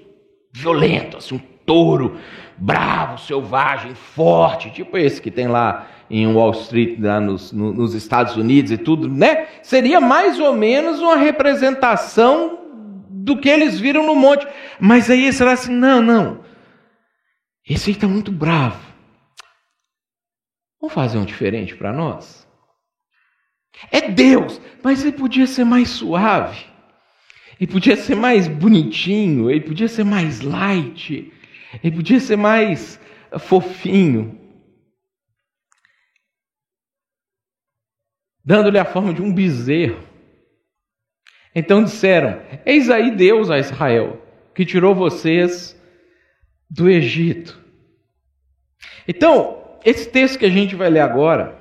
violento, assim, um touro bravo, selvagem, forte, tipo esse que tem lá em Wall Street, lá nos, nos Estados Unidos e tudo, né? Seria mais ou menos uma representação do que eles viram no monte. Mas aí será assim: não, não. Esse aí está muito bravo. Vamos fazer um diferente para nós? É Deus, mas ele podia ser mais suave. Ele podia ser mais bonitinho, ele podia ser mais light, ele podia ser mais fofinho. Dando-lhe a forma de um bezerro. Então disseram: Eis aí Deus a Israel, que tirou vocês do Egito. Então, esse texto que a gente vai ler agora,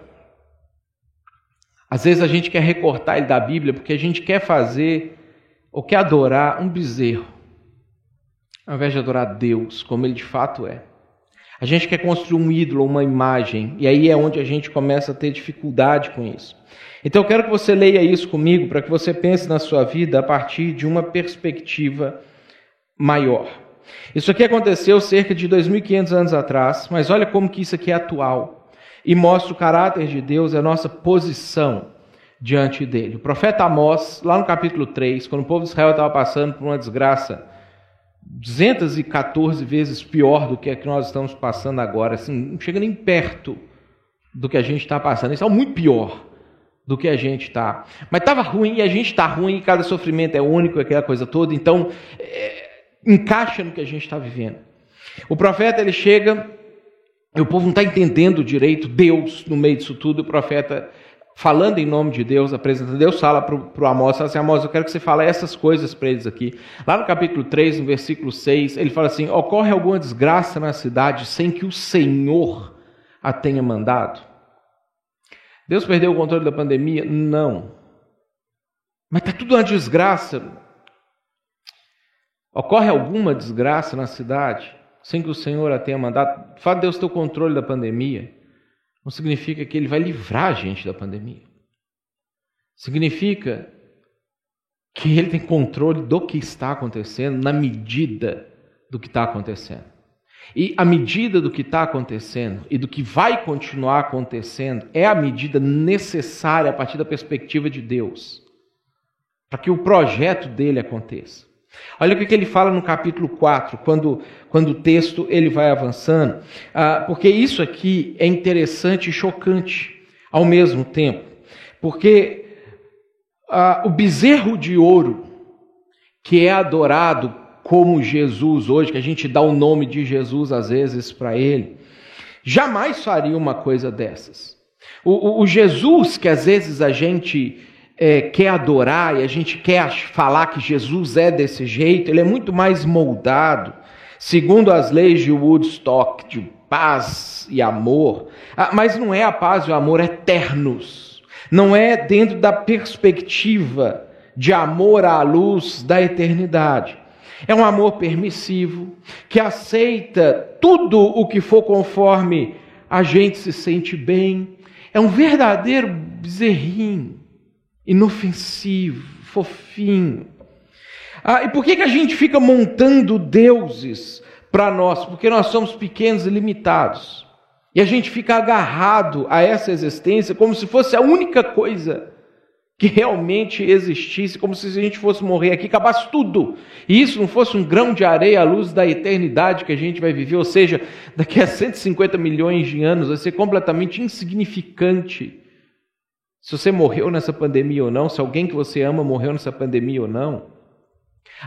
às vezes a gente quer recortar ele da Bíblia porque a gente quer fazer ou quer adorar um bezerro, ao invés de adorar Deus, como ele de fato é. A gente quer construir um ídolo, uma imagem, e aí é onde a gente começa a ter dificuldade com isso. Então eu quero que você leia isso comigo para que você pense na sua vida a partir de uma perspectiva maior. Isso aqui aconteceu cerca de 2.500 anos atrás, mas olha como que isso aqui é atual e mostra o caráter de Deus, a nossa posição diante dele. O profeta Amós, lá no capítulo 3, quando o povo de Israel estava passando por uma desgraça 214 vezes pior do que a que nós estamos passando agora, assim, não chega nem perto do que a gente está passando, isso é muito pior do que a gente está. Mas estava ruim e a gente está ruim, e cada sofrimento é único, aquela coisa toda, então é, encaixa no que a gente está vivendo. O profeta ele chega, e o povo não está entendendo direito Deus no meio disso tudo, o profeta falando em nome de Deus, apresentando, Deus fala para o Amós, fala assim, Amós, eu quero que você fale essas coisas para eles aqui. Lá no capítulo 3, no versículo 6, ele fala assim, ocorre alguma desgraça na cidade sem que o Senhor a tenha mandado? Deus perdeu o controle da pandemia? Não. Mas está tudo uma desgraça. Ocorre alguma desgraça na cidade sem que o Senhor a tenha mandado? O fato de Deus ter o controle da pandemia não significa que Ele vai livrar a gente da pandemia. Significa que Ele tem controle do que está acontecendo na medida do que está acontecendo. E a medida do que está acontecendo e do que vai continuar acontecendo é a medida necessária a partir da perspectiva de Deus, para que o projeto dele aconteça. Olha o que ele fala no capítulo 4, quando, quando o texto ele vai avançando, ah, porque isso aqui é interessante e chocante ao mesmo tempo, porque ah, o bezerro de ouro que é adorado como Jesus hoje, que a gente dá o nome de Jesus às vezes para ele, jamais faria uma coisa dessas. O, o, o Jesus que às vezes a gente é, quer adorar e a gente quer falar que Jesus é desse jeito, ele é muito mais moldado, segundo as leis de Woodstock, de paz e amor, mas não é a paz e o amor eternos, não é dentro da perspectiva de amor à luz da eternidade. É um amor permissivo, que aceita tudo o que for conforme a gente se sente bem. É um verdadeiro bezerrinho, inofensivo, fofinho. Ah, e por que, que a gente fica montando deuses para nós, porque nós somos pequenos e limitados. E a gente fica agarrado a essa existência como se fosse a única coisa que realmente existisse, como se a gente fosse morrer aqui, acabasse tudo. E isso não fosse um grão de areia à luz da eternidade que a gente vai viver, ou seja, daqui a 150 milhões de anos vai ser completamente insignificante. Se você morreu nessa pandemia ou não, se alguém que você ama morreu nessa pandemia ou não.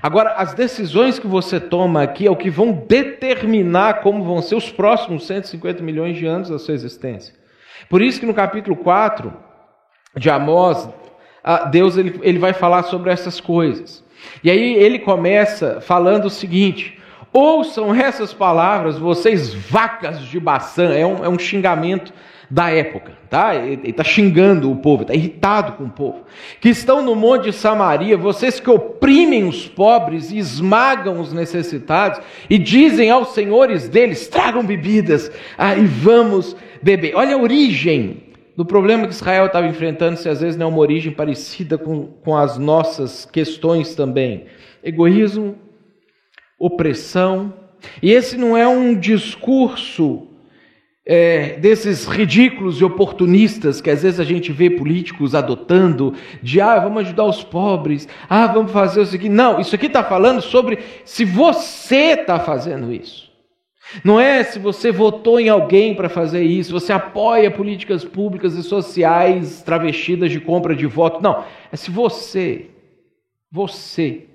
Agora, as decisões que você toma aqui é o que vão determinar como vão ser os próximos 150 milhões de anos da sua existência. Por isso que no capítulo 4 de Amós, Deus ele, ele vai falar sobre essas coisas. E aí ele começa falando o seguinte: ouçam essas palavras, vocês vacas de Baçã, é um, é um xingamento da época, tá? Ele está xingando o povo, está irritado com o povo. Que estão no monte de Samaria, vocês que oprimem os pobres e esmagam os necessitados, e dizem aos senhores deles: tragam bebidas, ah, e vamos beber. Olha a origem do problema que Israel estava enfrentando, se às vezes não é uma origem parecida com, com as nossas questões também. Egoísmo, opressão. E esse não é um discurso é, desses ridículos e oportunistas que às vezes a gente vê políticos adotando, de ah, vamos ajudar os pobres, ah, vamos fazer o seguinte. Não, isso aqui está falando sobre se você está fazendo isso. Não é se você votou em alguém para fazer isso, você apoia políticas públicas e sociais travestidas de compra de voto. Não, é se você, você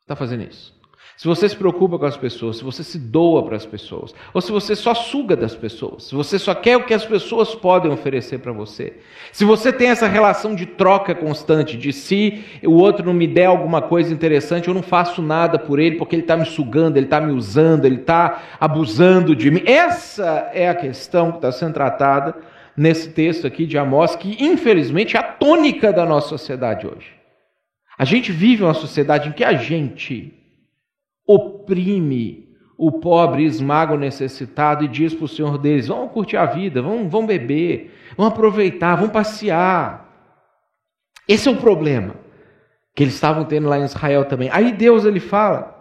está fazendo isso. Se você se preocupa com as pessoas, se você se doa para as pessoas, ou se você só suga das pessoas, se você só quer o que as pessoas podem oferecer para você, se você tem essa relação de troca constante, de se o outro não me der alguma coisa interessante, eu não faço nada por ele porque ele está me sugando, ele está me usando, ele está abusando de mim. Essa é a questão que está sendo tratada nesse texto aqui de Amós, que infelizmente é a tônica da nossa sociedade hoje. A gente vive uma sociedade em que a gente oprime o pobre, esmaga o necessitado e diz para o Senhor deles: vamos curtir a vida, vamos, vamos beber, vamos aproveitar, vamos passear. Esse é o problema que eles estavam tendo lá em Israel também. Aí Deus ele fala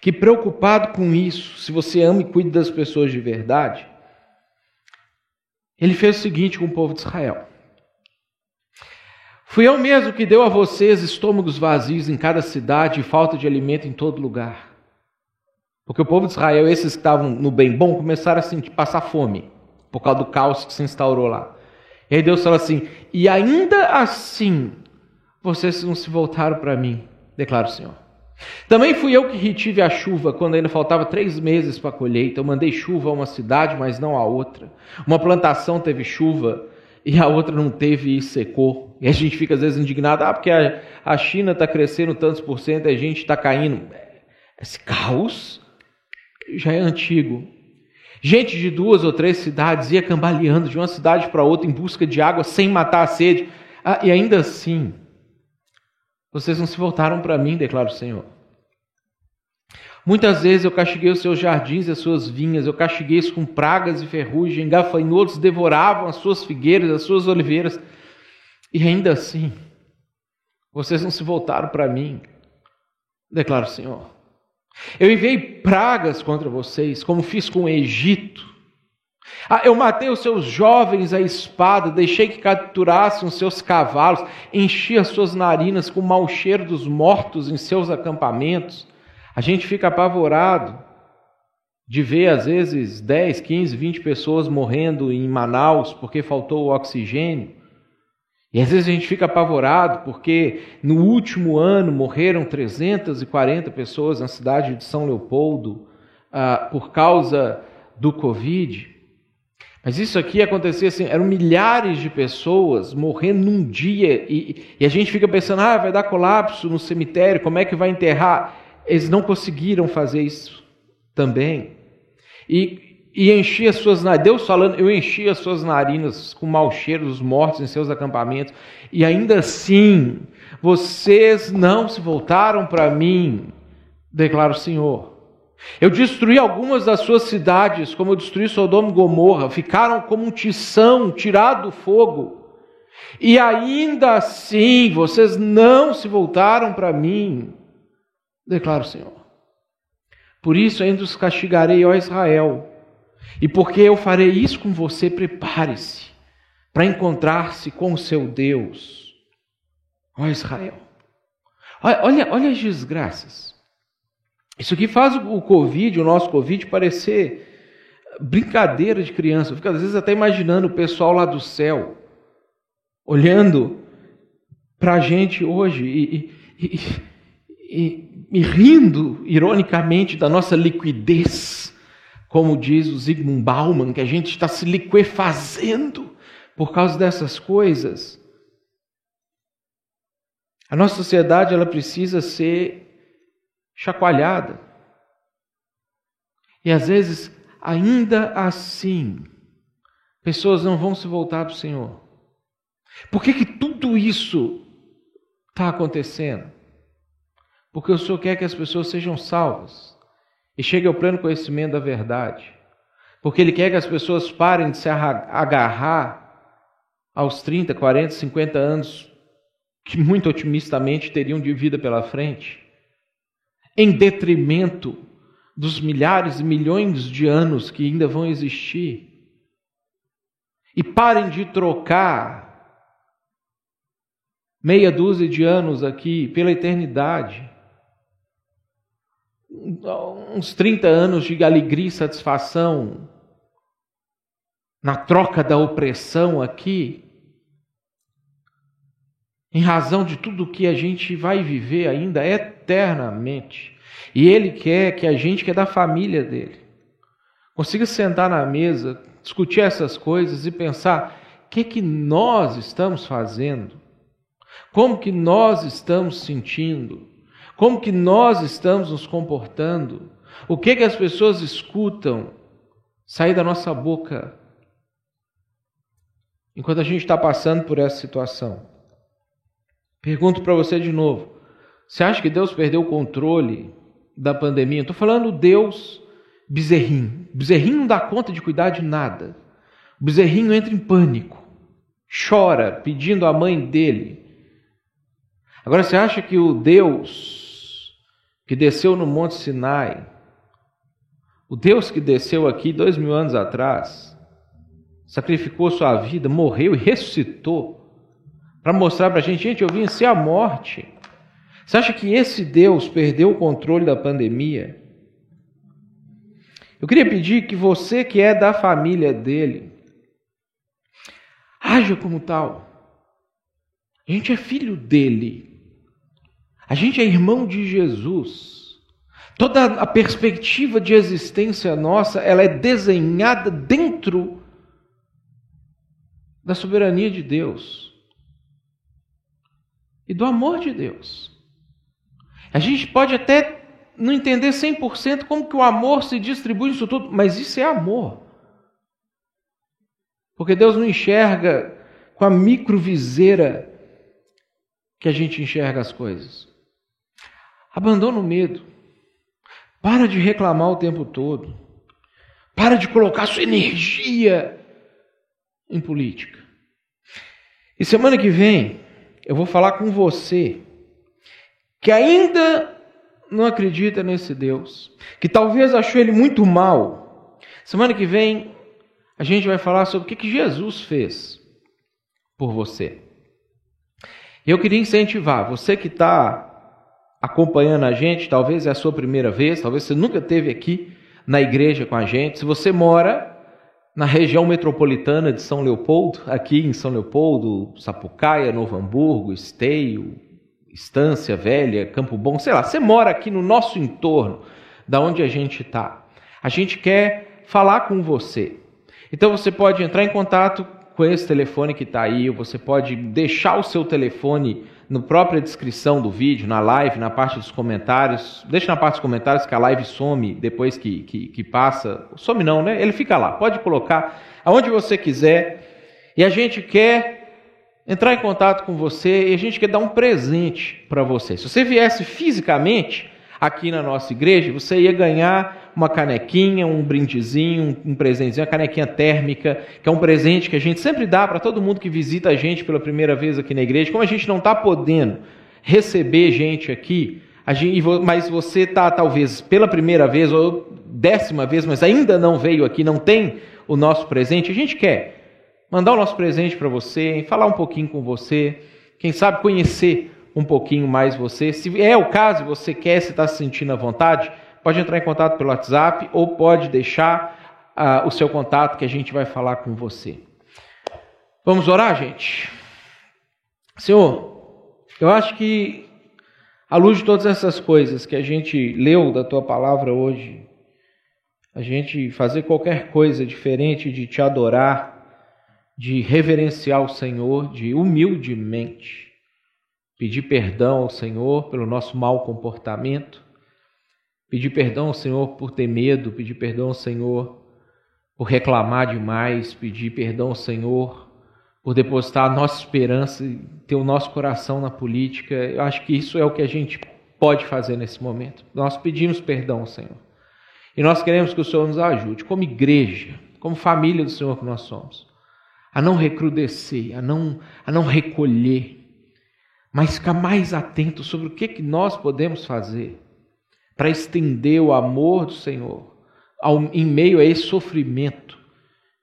que preocupado com isso, se você ama e cuida das pessoas de verdade, ele fez o seguinte com o povo de Israel. Fui eu mesmo que deu a vocês estômagos vazios em cada cidade e falta de alimento em todo lugar. Porque o povo de Israel, esses que estavam no bem bom, começaram a sentir, passar fome, por causa do caos que se instaurou lá. E aí Deus fala assim: E ainda assim, vocês não se voltaram para mim, declara o Senhor. Também fui eu que retive a chuva quando ainda faltava três meses para a colheita. Eu mandei chuva a uma cidade, mas não a outra. Uma plantação teve chuva e a outra não teve e secou. E a gente fica às vezes indignado, ah, porque a, a China está crescendo tantos por cento e a gente está caindo. Esse caos já é antigo. Gente de duas ou três cidades ia cambaleando de uma cidade para outra em busca de água sem matar a sede. Ah, e ainda assim, vocês não se voltaram para mim, declara o Senhor. Muitas vezes eu castiguei os seus jardins e as suas vinhas, eu castiguei-os com pragas e ferrugem, gafanhotos devoravam as suas figueiras, as suas oliveiras, e ainda assim, vocês não se voltaram para mim, declara o Senhor. Eu enviei pragas contra vocês, como fiz com o Egito. Ah, eu matei os seus jovens à espada, deixei que capturassem os seus cavalos, enchi as suas narinas com o mau cheiro dos mortos em seus acampamentos. A gente fica apavorado de ver, às vezes, 10, 15, 20 pessoas morrendo em Manaus porque faltou o oxigênio. E às vezes a gente fica apavorado porque no último ano morreram 340 pessoas na cidade de São Leopoldo ah, por causa do Covid. Mas isso aqui acontecia assim, eram milhares de pessoas morrendo num dia e, e a gente fica pensando, ah, vai dar colapso no cemitério, como é que vai enterrar? Eles não conseguiram fazer isso também. E, e enchi as suas narinas, Deus falando, eu enchi as suas narinas com mau cheiro dos mortos em seus acampamentos, e ainda assim vocês não se voltaram para mim, declara o Senhor. Eu destruí algumas das suas cidades, como eu destruí Sodoma e Gomorra, ficaram como um tição tirado do fogo. E ainda assim vocês não se voltaram para mim declara o Senhor. Por isso ainda os castigarei, ó Israel. E porque eu farei isso com você, prepare-se para encontrar-se com o seu Deus, ó Israel. Olha, olha as desgraças. Isso aqui faz o Covid, o nosso Covid, parecer brincadeira de criança. Eu fico às vezes até imaginando o pessoal lá do céu, olhando para a gente hoje e, e, e, e, rindo ironicamente da nossa liquidez, como diz o Zygmunt Bauman, que a gente está se liquefazendo por causa dessas coisas. A nossa sociedade ela precisa ser chacoalhada. E às vezes, ainda assim, pessoas não vão se voltar para o Senhor. Por que, que tudo isso está acontecendo? Porque o Senhor quer que as pessoas sejam salvas e cheguem ao pleno conhecimento da verdade. Porque Ele quer que as pessoas parem de se agarrar aos 30, 40, 50 anos que muito otimistamente teriam de vida pela frente, em detrimento dos milhares e milhões de anos que ainda vão existir. E parem de trocar meia dúzia de anos aqui pela eternidade. Uns 30 anos de alegria e satisfação na troca da opressão aqui, em razão de tudo que a gente vai viver ainda eternamente. E Ele quer que a gente, que é da família dele, consiga sentar na mesa, discutir essas coisas e pensar: o que, que nós estamos fazendo? Como que nós estamos sentindo? Como que nós estamos nos comportando? O que que as pessoas escutam sair da nossa boca enquanto a gente está passando por essa situação? Pergunto para você de novo: você acha que Deus perdeu o controle da pandemia? Estou falando Deus bezerrinho. Bezerrinho não dá conta de cuidar de nada. O bezerrinho entra em pânico, chora pedindo à mãe dele. Agora você acha que o Deus que desceu no Monte Sinai, o Deus que desceu aqui dois mil anos atrás, sacrificou sua vida, morreu e ressuscitou para mostrar para a gente, gente, eu venci a morte. Você acha que esse Deus perdeu o controle da pandemia? Eu queria pedir que você que é da família dele, haja como tal. A gente é filho dele. A gente é irmão de Jesus. Toda a perspectiva de existência nossa, ela é desenhada dentro da soberania de Deus e do amor de Deus. A gente pode até não entender 100% como que o amor se distribui nisso tudo, mas isso é amor. Porque Deus não enxerga com a microviseira que a gente enxerga as coisas. Abandona o medo. Para de reclamar o tempo todo. Para de colocar sua energia em política. E semana que vem eu vou falar com você que ainda não acredita nesse Deus, que talvez achou ele muito mal. Semana que vem a gente vai falar sobre o que, Jesus fez por você. Eu queria incentivar você que está acompanhando a gente, talvez é a sua primeira vez, talvez você nunca esteve aqui na igreja com a gente. Se você mora na região metropolitana de São Leopoldo, aqui em São Leopoldo, Sapucaia, Novo Hamburgo, Esteio, Estância Velha, Campo Bom, sei lá, você mora aqui no nosso entorno, da onde a gente está. A gente quer falar com você. Então você pode entrar em contato com esse telefone que está aí, ou você pode deixar o seu telefone na própria descrição do vídeo, na live, na parte dos comentários. Deixa na parte dos comentários que a live some depois que, que, que passa. Some não, né? Ele fica lá. Pode colocar aonde você quiser. E a gente quer entrar em contato com você e a gente quer dar um presente para você. Se você viesse fisicamente aqui na nossa igreja, você ia ganhar uma canequinha, um brindezinho, um presentezinho, uma canequinha térmica, que é um presente que a gente sempre dá para todo mundo que visita a gente pela primeira vez aqui na igreja. Como a gente não está podendo receber gente aqui, mas você está talvez pela primeira vez ou décima vez, mas ainda não veio aqui, não tem o nosso presente, a gente quer mandar o nosso presente para você, falar um pouquinho com você, quem sabe conhecer um pouquinho mais você. Se é o caso, você quer, se está se sentindo à vontade, pode entrar em contato pelo WhatsApp ou pode deixar uh, o seu contato que a gente vai falar com você. Vamos orar, gente? Senhor, eu acho que, à luz de todas essas coisas que a gente leu da tua palavra hoje, a gente fazer qualquer coisa diferente de te adorar, de reverenciar o Senhor, de humildemente pedir perdão ao Senhor pelo nosso mau comportamento, pedir perdão Senhor por ter medo, pedir perdão Senhor por reclamar demais, pedir perdão Senhor por depositar a nossa esperança e ter o nosso coração na política. Eu acho que isso é o que a gente pode fazer nesse momento. Nós pedimos perdão Senhor. E nós queremos que o Senhor nos ajude, como igreja, como família do Senhor que nós somos, a não recrudescer, a não, a não recolher, mas ficar mais atento sobre o que, que nós podemos fazer para estender o amor do Senhor ao, em meio a esse sofrimento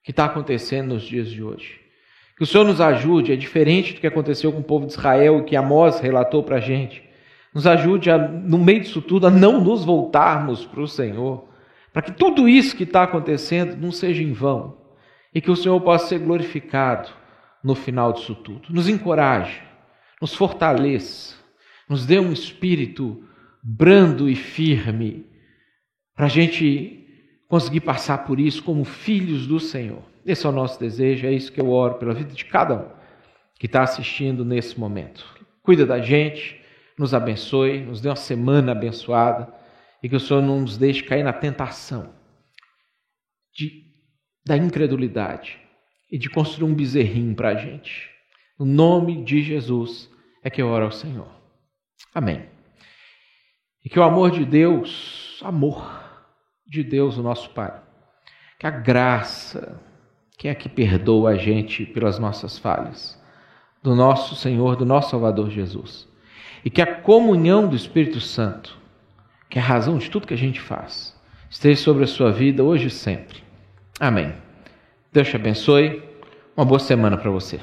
que está acontecendo nos dias de hoje. Que o Senhor nos ajude, é diferente do que aconteceu com o povo de Israel e que Amós relatou para a gente. Nos ajude, a, no meio disso tudo, a não nos voltarmos para o Senhor, para que tudo isso que está acontecendo não seja em vão e que o Senhor possa ser glorificado no final disso tudo. Nos encoraje nos fortaleça, nos dê um espírito brando e firme, para a gente conseguir passar por isso como filhos do Senhor. Esse é o nosso desejo, é isso que eu oro pela vida de cada um que está assistindo nesse momento. Cuida da gente, nos abençoe, nos dê uma semana abençoada e que o Senhor não nos deixe cair na tentação de, da incredulidade e de construir um bezerrinho para a gente. No nome de Jesus é que eu oro ao Senhor. Amém. E que o amor de Deus, amor de Deus, o nosso Pai, que a graça, que é que perdoa a gente pelas nossas falhas, do nosso Senhor, do nosso Salvador Jesus, e que a comunhão do Espírito Santo, que é a razão de tudo que a gente faz, esteja sobre a sua vida hoje e sempre. Amém. Deus te abençoe. Uma boa semana para você.